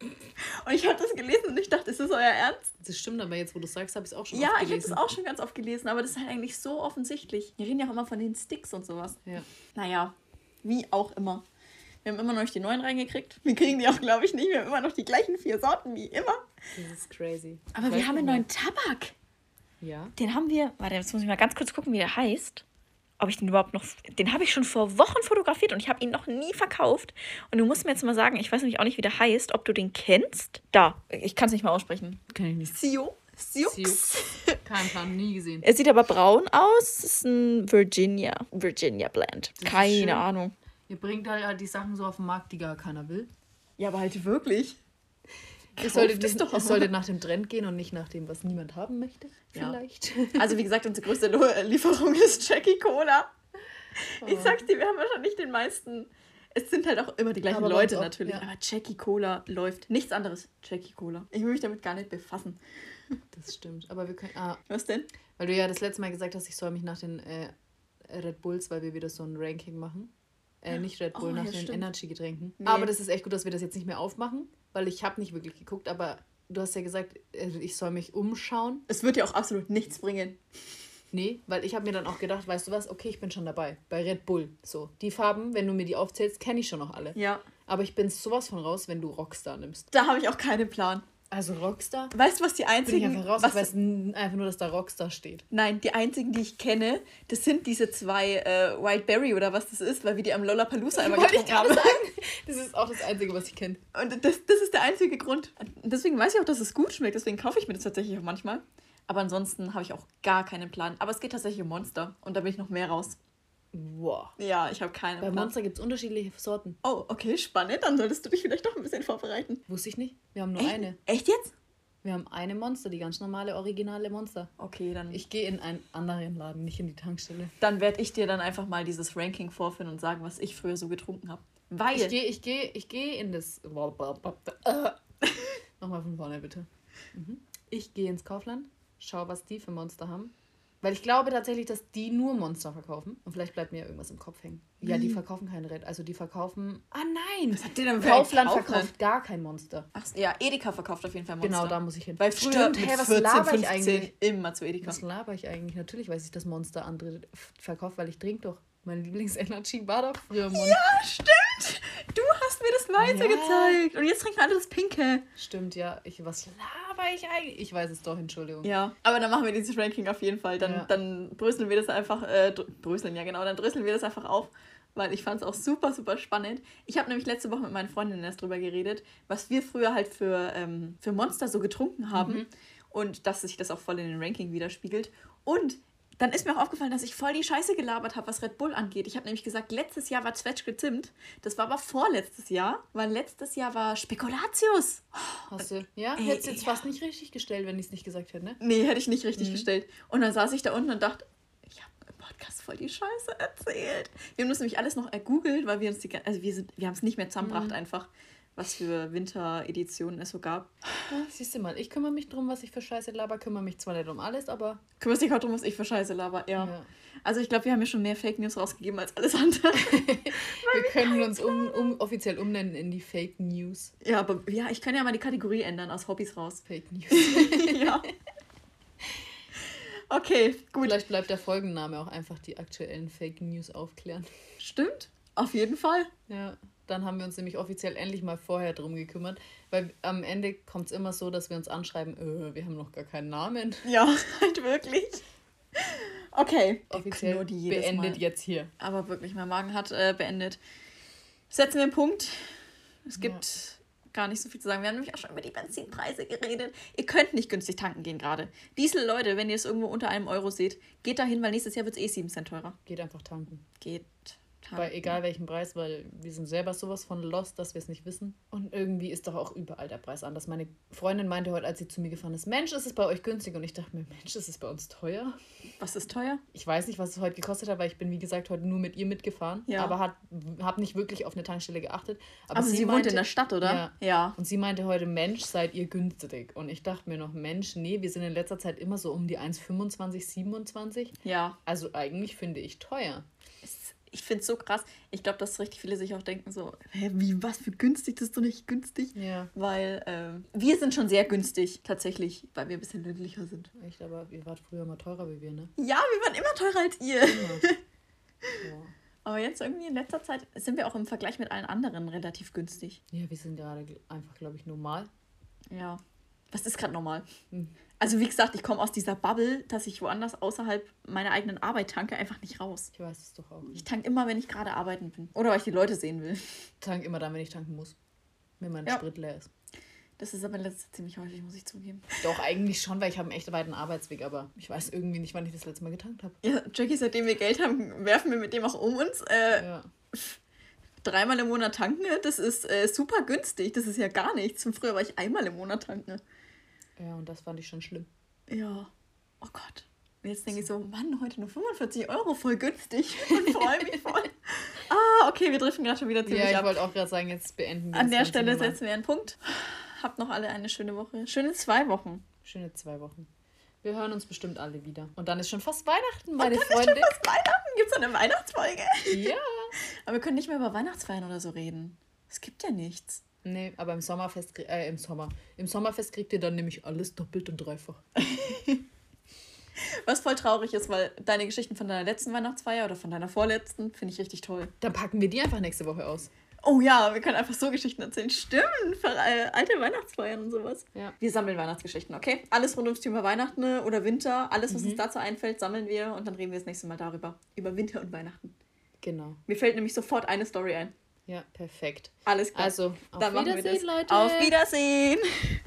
Speaker 2: Und ich habe das gelesen und ich dachte, ist das euer Ernst?
Speaker 3: Das stimmt, aber jetzt, wo du sagst, habe ich es auch schon
Speaker 2: Ja,
Speaker 3: oft
Speaker 2: ich habe
Speaker 3: gelesen.
Speaker 2: das auch schon ganz oft gelesen, aber das ist halt eigentlich so offensichtlich. Wir reden ja auch immer von den Sticks und sowas.
Speaker 3: Ja.
Speaker 2: Naja, wie auch immer. Wir haben immer noch nicht die neuen reingekriegt. Wir kriegen die auch, glaube ich, nicht. Wir haben immer noch die gleichen vier Sorten wie immer.
Speaker 3: Das ist crazy.
Speaker 2: Aber
Speaker 3: Ich
Speaker 2: wir
Speaker 3: weiß
Speaker 2: haben einen neuen Tabak.
Speaker 3: Ja.
Speaker 2: Den haben wir. Warte, jetzt muss ich mal ganz kurz gucken, wie der heißt. Ob ich den überhaupt noch. Den habe ich schon vor Wochen fotografiert und ich habe ihn noch nie verkauft. Und du musst mir jetzt mal sagen, ich weiß nämlich auch nicht, wie der heißt, ob du den kennst. Da, ich kann es nicht mal aussprechen.
Speaker 3: Kenn ich nicht.
Speaker 2: Sio. Siux.
Speaker 3: Kein Plan, nie gesehen.
Speaker 2: Er sieht aber braun aus. Das ist ein Virginia. Virginia Blend.
Speaker 3: schön.
Speaker 2: Keine Ahnung.
Speaker 3: Ihr bringt halt die Sachen so auf den Markt, die gar keiner will.
Speaker 2: Ja, aber halt wirklich.
Speaker 3: Es sollte,
Speaker 2: das
Speaker 3: nicht-
Speaker 2: doch.
Speaker 3: es sollte nach dem Trend gehen und nicht nach dem, was niemand haben möchte.
Speaker 2: Ja.
Speaker 3: Vielleicht.
Speaker 2: Also, wie gesagt, unsere größte Lo- Lieferung ist Jackie Cola. Ich sag's dir, wir haben wahrscheinlich den meisten. Es sind halt auch immer die gleichen
Speaker 3: Aber
Speaker 2: Leute
Speaker 3: auch,
Speaker 2: natürlich.
Speaker 3: ja.
Speaker 2: Aber Jackie Cola läuft. Nichts anderes. Jackie Cola. Ich will mich damit gar nicht befassen.
Speaker 3: Das stimmt. Aber wir können. Ah,
Speaker 2: Was denn?
Speaker 3: weil du ja das letzte Mal gesagt hast, ich soll mich nach den äh, Red Bulls, weil wir wieder so ein Ranking machen. Äh, nicht Red Bull,
Speaker 2: Oh,
Speaker 3: nach
Speaker 2: ja,
Speaker 3: den. Energy-Getränken.
Speaker 2: Nee.
Speaker 3: Aber das ist echt gut, dass wir das jetzt nicht mehr aufmachen, weil ich habe nicht wirklich geguckt, aber du hast ja gesagt, äh, ich soll mich umschauen.
Speaker 2: Es wird ja auch absolut nichts bringen.
Speaker 3: Nee, weil ich habe mir dann auch gedacht, weißt du was, okay, ich bin schon dabei. Bei Red Bull. So, die Farben, wenn du mir die aufzählst, kenne ich schon noch alle.
Speaker 2: Ja.
Speaker 3: Aber ich bin sowas von raus, wenn du Rockstar nimmst.
Speaker 2: Da habe ich auch keinen Plan.
Speaker 3: Also Rockstar?
Speaker 2: Weißt du, was die
Speaker 3: Bin ich
Speaker 2: einzigen.
Speaker 3: einfach raus.
Speaker 2: was,
Speaker 3: ich weiß einfach nur, dass da Rockstar steht.
Speaker 2: Nein, die einzigen, die ich kenne, das sind diese zwei äh, White Berry oder was das ist, weil wir die am Lollapalooza
Speaker 3: ich
Speaker 2: getrunken haben.
Speaker 3: sagen. Das ist auch das Einzige, was ich kenne.
Speaker 2: Und das, das ist der einzige Grund. Und deswegen weiß ich auch, dass es gut schmeckt. Deswegen kaufe ich mir das tatsächlich auch manchmal. Aber ansonsten habe ich auch gar keinen Plan. Aber es geht tatsächlich um Monster. Und da bin ich noch mehr raus.
Speaker 3: Wow.
Speaker 2: Ja, ich habe keinen
Speaker 3: Bei. Monster gibt es unterschiedliche Sorten.
Speaker 2: Oh, okay, spannend. Dann solltest du dich vielleicht doch ein bisschen vorbereiten.
Speaker 3: Wusste ich nicht. Wir haben nur
Speaker 2: Echt?
Speaker 3: eine.
Speaker 2: Echt jetzt?
Speaker 3: Wir haben eine Monster, die ganz normale, originale Monster.
Speaker 2: Okay, dann,
Speaker 3: Ich gehe in einen anderen Laden, nicht in die Tankstelle.
Speaker 2: dann werde ich dir dann einfach mal dieses Ranking vorführen und sagen, was ich früher so getrunken habe. Weil.
Speaker 3: Ich gehe, ich gehe, ich gehe in das. Nochmal von vorne, bitte. Ich gehe ins Kaufland, schau, was die für Monster haben. Weil ich glaube tatsächlich, dass die nur Monster verkaufen. Und vielleicht bleibt mir irgendwas im Kopf hängen. Ja, die
Speaker 2: Wie?
Speaker 3: verkaufen keine Red. Also die verkaufen. Ah nein!
Speaker 2: Was habt ihr denn
Speaker 3: Kaufland verkauft gar kein Monster.
Speaker 2: Ach, ja, Edeka verkauft auf jeden Fall Monster.
Speaker 3: Genau, da muss ich hin.
Speaker 2: Weil früher
Speaker 3: Stimmt, hä, was
Speaker 2: 14,
Speaker 3: laber ich
Speaker 2: 15
Speaker 3: eigentlich?
Speaker 2: immer zu Edeka.
Speaker 3: Was laber ich eigentlich? Natürlich weiß ich, dass Monster andere verkauft, weil ich trinke doch. Mein Lieblings-Energy war doch früher Monster.
Speaker 2: Ja, stimmt. Du hast mir das Weiße
Speaker 3: Ja.
Speaker 2: gezeigt. Und jetzt trinken alle das Pinke.
Speaker 3: Stimmt, ja. Ich, was laber ich eigentlich? Ich weiß es doch, Entschuldigung.
Speaker 2: Ja, aber dann machen wir dieses Ranking auf jeden Fall. Dann,
Speaker 3: Ja.
Speaker 2: dann bröseln wir das einfach, äh, dr- bröseln, ja genau, dann dröseln wir das einfach auf, weil ich fand es auch super, super spannend. Ich habe nämlich letzte Woche mit meinen Freundinnen erst drüber geredet, was wir früher halt für, ähm, für Monster so getrunken haben
Speaker 3: Mhm.
Speaker 2: und dass sich das auch voll in den Ranking widerspiegelt. Und dann ist mir auch aufgefallen, dass ich voll die Scheiße gelabert habe, was Red Bull angeht. Ich habe nämlich gesagt, letztes Jahr war Zwetschge Zimt. Das war aber vorletztes Jahr, weil letztes Jahr war Spekulatius.
Speaker 3: Hast du? Ja?
Speaker 2: Ey,
Speaker 3: Hättest jetzt
Speaker 2: ja.
Speaker 3: fast nicht richtig gestellt, wenn ich es nicht gesagt hätte, ne?
Speaker 2: Nee, hätte ich nicht richtig
Speaker 3: Mhm.
Speaker 2: gestellt. Und dann saß ich da unten und dachte, ich habe im Podcast voll die Scheiße erzählt. Wir haben das nämlich alles noch ergoogelt, weil wir uns die, also wir sind, wir haben es nicht mehr zusammengebracht
Speaker 3: Mhm.
Speaker 2: einfach, was für Wintereditionen es so gab.
Speaker 3: Ja, siehst du mal, ich kümmere mich drum, was ich für Scheiße laber, kümmere mich zwar nicht um alles, aber.
Speaker 2: Kümmerst dich auch drum, was ich für Scheiße laber. Ja.
Speaker 3: Ja.
Speaker 2: Also ich glaube, wir haben ja schon mehr Fake News rausgegeben als alles andere.
Speaker 3: Wir können uns um, um, offiziell umnennen in die Fake News.
Speaker 2: ja, aber ja, ich kann ja mal die Kategorie ändern aus Hobbys raus.
Speaker 3: Fake News.
Speaker 2: ja. Okay, gut.
Speaker 3: Vielleicht bleibt der Folgenname auch einfach die aktuellen Fake News aufklären.
Speaker 2: Stimmt. Auf jeden Fall.
Speaker 3: Ja, dann haben wir uns nämlich offiziell endlich mal vorher drum gekümmert, weil am Ende kommt es immer so, dass wir uns anschreiben, äh, wir haben noch gar keinen Namen.
Speaker 2: Ja, halt wirklich. Okay.
Speaker 3: Offiziell beendet
Speaker 2: Mal.
Speaker 3: jetzt hier.
Speaker 2: Aber wirklich, mein Magen hat äh, beendet. Setzen wir einen Punkt. Es gibt gar nicht so viel zu sagen. Wir haben nämlich auch schon über die Benzinpreise geredet. Ihr könnt nicht günstig tanken gehen gerade. Diesel, Leute, wenn ihr es irgendwo unter einem Euro seht, geht dahin, weil nächstes Jahr wird es eh 7 Cent teurer.
Speaker 3: Geht einfach tanken.
Speaker 2: Geht tanken.
Speaker 3: Bei egal welchem Preis, weil wir sind selber sowas von lost, dass wir es nicht wissen. Und irgendwie ist doch auch überall der Preis anders. Meine Freundin meinte heute, als sie zu mir gefahren ist, Mensch, ist es bei euch günstig? Und ich dachte mir, Mensch, ist es bei uns teuer?
Speaker 2: Was ist teuer?
Speaker 3: Ich weiß nicht, was es heute gekostet hat, weil ich bin, wie gesagt, heute nur mit ihr mitgefahren.
Speaker 2: Ja.
Speaker 3: Aber habe nicht wirklich auf eine Tankstelle geachtet.
Speaker 2: Aber, sie, wohnt in der Stadt, oder?
Speaker 3: Ja.
Speaker 2: ja.
Speaker 3: Und sie meinte heute, Mensch, seid ihr günstig. Und ich dachte mir noch, Mensch, nee, wir sind in letzter Zeit immer so um die 1,25, 27.
Speaker 2: Ja.
Speaker 3: Also eigentlich finde ich teuer.
Speaker 2: Ich finde es so krass. Ich glaube, dass richtig viele sich auch denken so, hä, wie, was für günstig, das ist doch nicht günstig.
Speaker 3: Ja.
Speaker 2: Weil ähm, wir sind schon sehr günstig, tatsächlich, weil wir ein bisschen ländlicher sind.
Speaker 3: Echt, aber ihr wart früher mal teurer wie wir, ne?
Speaker 2: Ja, wir waren immer teurer als ihr.
Speaker 3: Ja.
Speaker 2: Aber jetzt irgendwie in letzter Zeit sind wir auch im Vergleich mit allen anderen relativ günstig.
Speaker 3: ja, wir sind gerade einfach, glaube ich, normal.
Speaker 2: Ja. Was ist gerade normal?
Speaker 3: Hm.
Speaker 2: Also wie gesagt, ich komme aus dieser Bubble, dass ich woanders außerhalb meiner eigenen Arbeit tanke, einfach nicht raus.
Speaker 3: Ich weiß es doch auch.
Speaker 2: Ich
Speaker 3: Ich
Speaker 2: tanke immer, wenn ich gerade arbeiten bin. Oder weil ich die Leute sehen will.
Speaker 3: tanke immer dann, wenn ich tanken muss. Wenn mein
Speaker 2: Ja.
Speaker 3: Sprit leer ist.
Speaker 2: Das ist aber Zeit ziemlich häufig, muss ich zugeben.
Speaker 3: Doch, eigentlich schon, weil ich habe einen echt weiten Arbeitsweg, aber ich weiß irgendwie nicht, wann ich das letzte Mal getankt habe.
Speaker 2: Ja, Jackie, seitdem wir Geld haben, werfen wir mit dem auch um uns. Äh,
Speaker 3: Ja.
Speaker 2: Dreimal im Monat tanken, das ist äh, super günstig. Das ist ja gar nichts. Früher war ich einmal im Monat tanken.
Speaker 3: Ja, und das fand ich schon schlimm.
Speaker 2: Ja. Oh Gott. Jetzt denke ich so, Mann, heute nur 45 Euro, voll günstig. Und freue mich voll. ah, okay, wir driften gerade schon wieder ziemlich
Speaker 3: Ja, ich wollte auch gerade sagen, jetzt beenden wir
Speaker 2: An der Stelle
Speaker 3: mal.
Speaker 2: setzen wir einen Punkt. Habt noch alle eine schöne Woche. Schöne zwei Wochen.
Speaker 3: Schöne zwei Wochen. Wir hören uns bestimmt alle wieder. Und dann ist schon fast Weihnachten, meine
Speaker 2: Dann ist schon
Speaker 3: Freunde.
Speaker 2: fast Weihnachten. Gibt es eine Weihnachtsfolge?
Speaker 3: Ja.
Speaker 2: Aber wir können nicht mehr über Weihnachtsfeiern oder so reden. Es gibt ja nichts.
Speaker 3: Nee, aber im Sommerfest, äh, im Sommer. Im Sommerfest kriegt ihr dann nämlich alles doppelt und dreifach.
Speaker 2: Was voll traurig ist, weil deine Geschichten von deiner letzten Weihnachtsfeier oder von deiner vorletzten finde ich richtig toll.
Speaker 3: Dann packen wir die einfach nächste Woche aus.
Speaker 2: Oh ja, wir können einfach so Geschichten erzählen. Stimmt, für äh, alte Weihnachtsfeiern und sowas.
Speaker 3: Ja.
Speaker 2: Wir sammeln Weihnachtsgeschichten, okay? Alles rund ums Thema Weihnachten oder Winter, alles, was
Speaker 3: Mhm.
Speaker 2: uns dazu einfällt, sammeln wir und dann reden wir das nächste Mal darüber. Über Winter und Weihnachten.
Speaker 3: Genau.
Speaker 2: Mir fällt nämlich sofort eine Story ein.
Speaker 3: Ja, perfekt.
Speaker 2: Alles klar.
Speaker 3: Also, auf
Speaker 2: dann machen wir
Speaker 3: Wiedersehen,
Speaker 2: das.
Speaker 3: Leute.
Speaker 2: Auf Wiedersehen.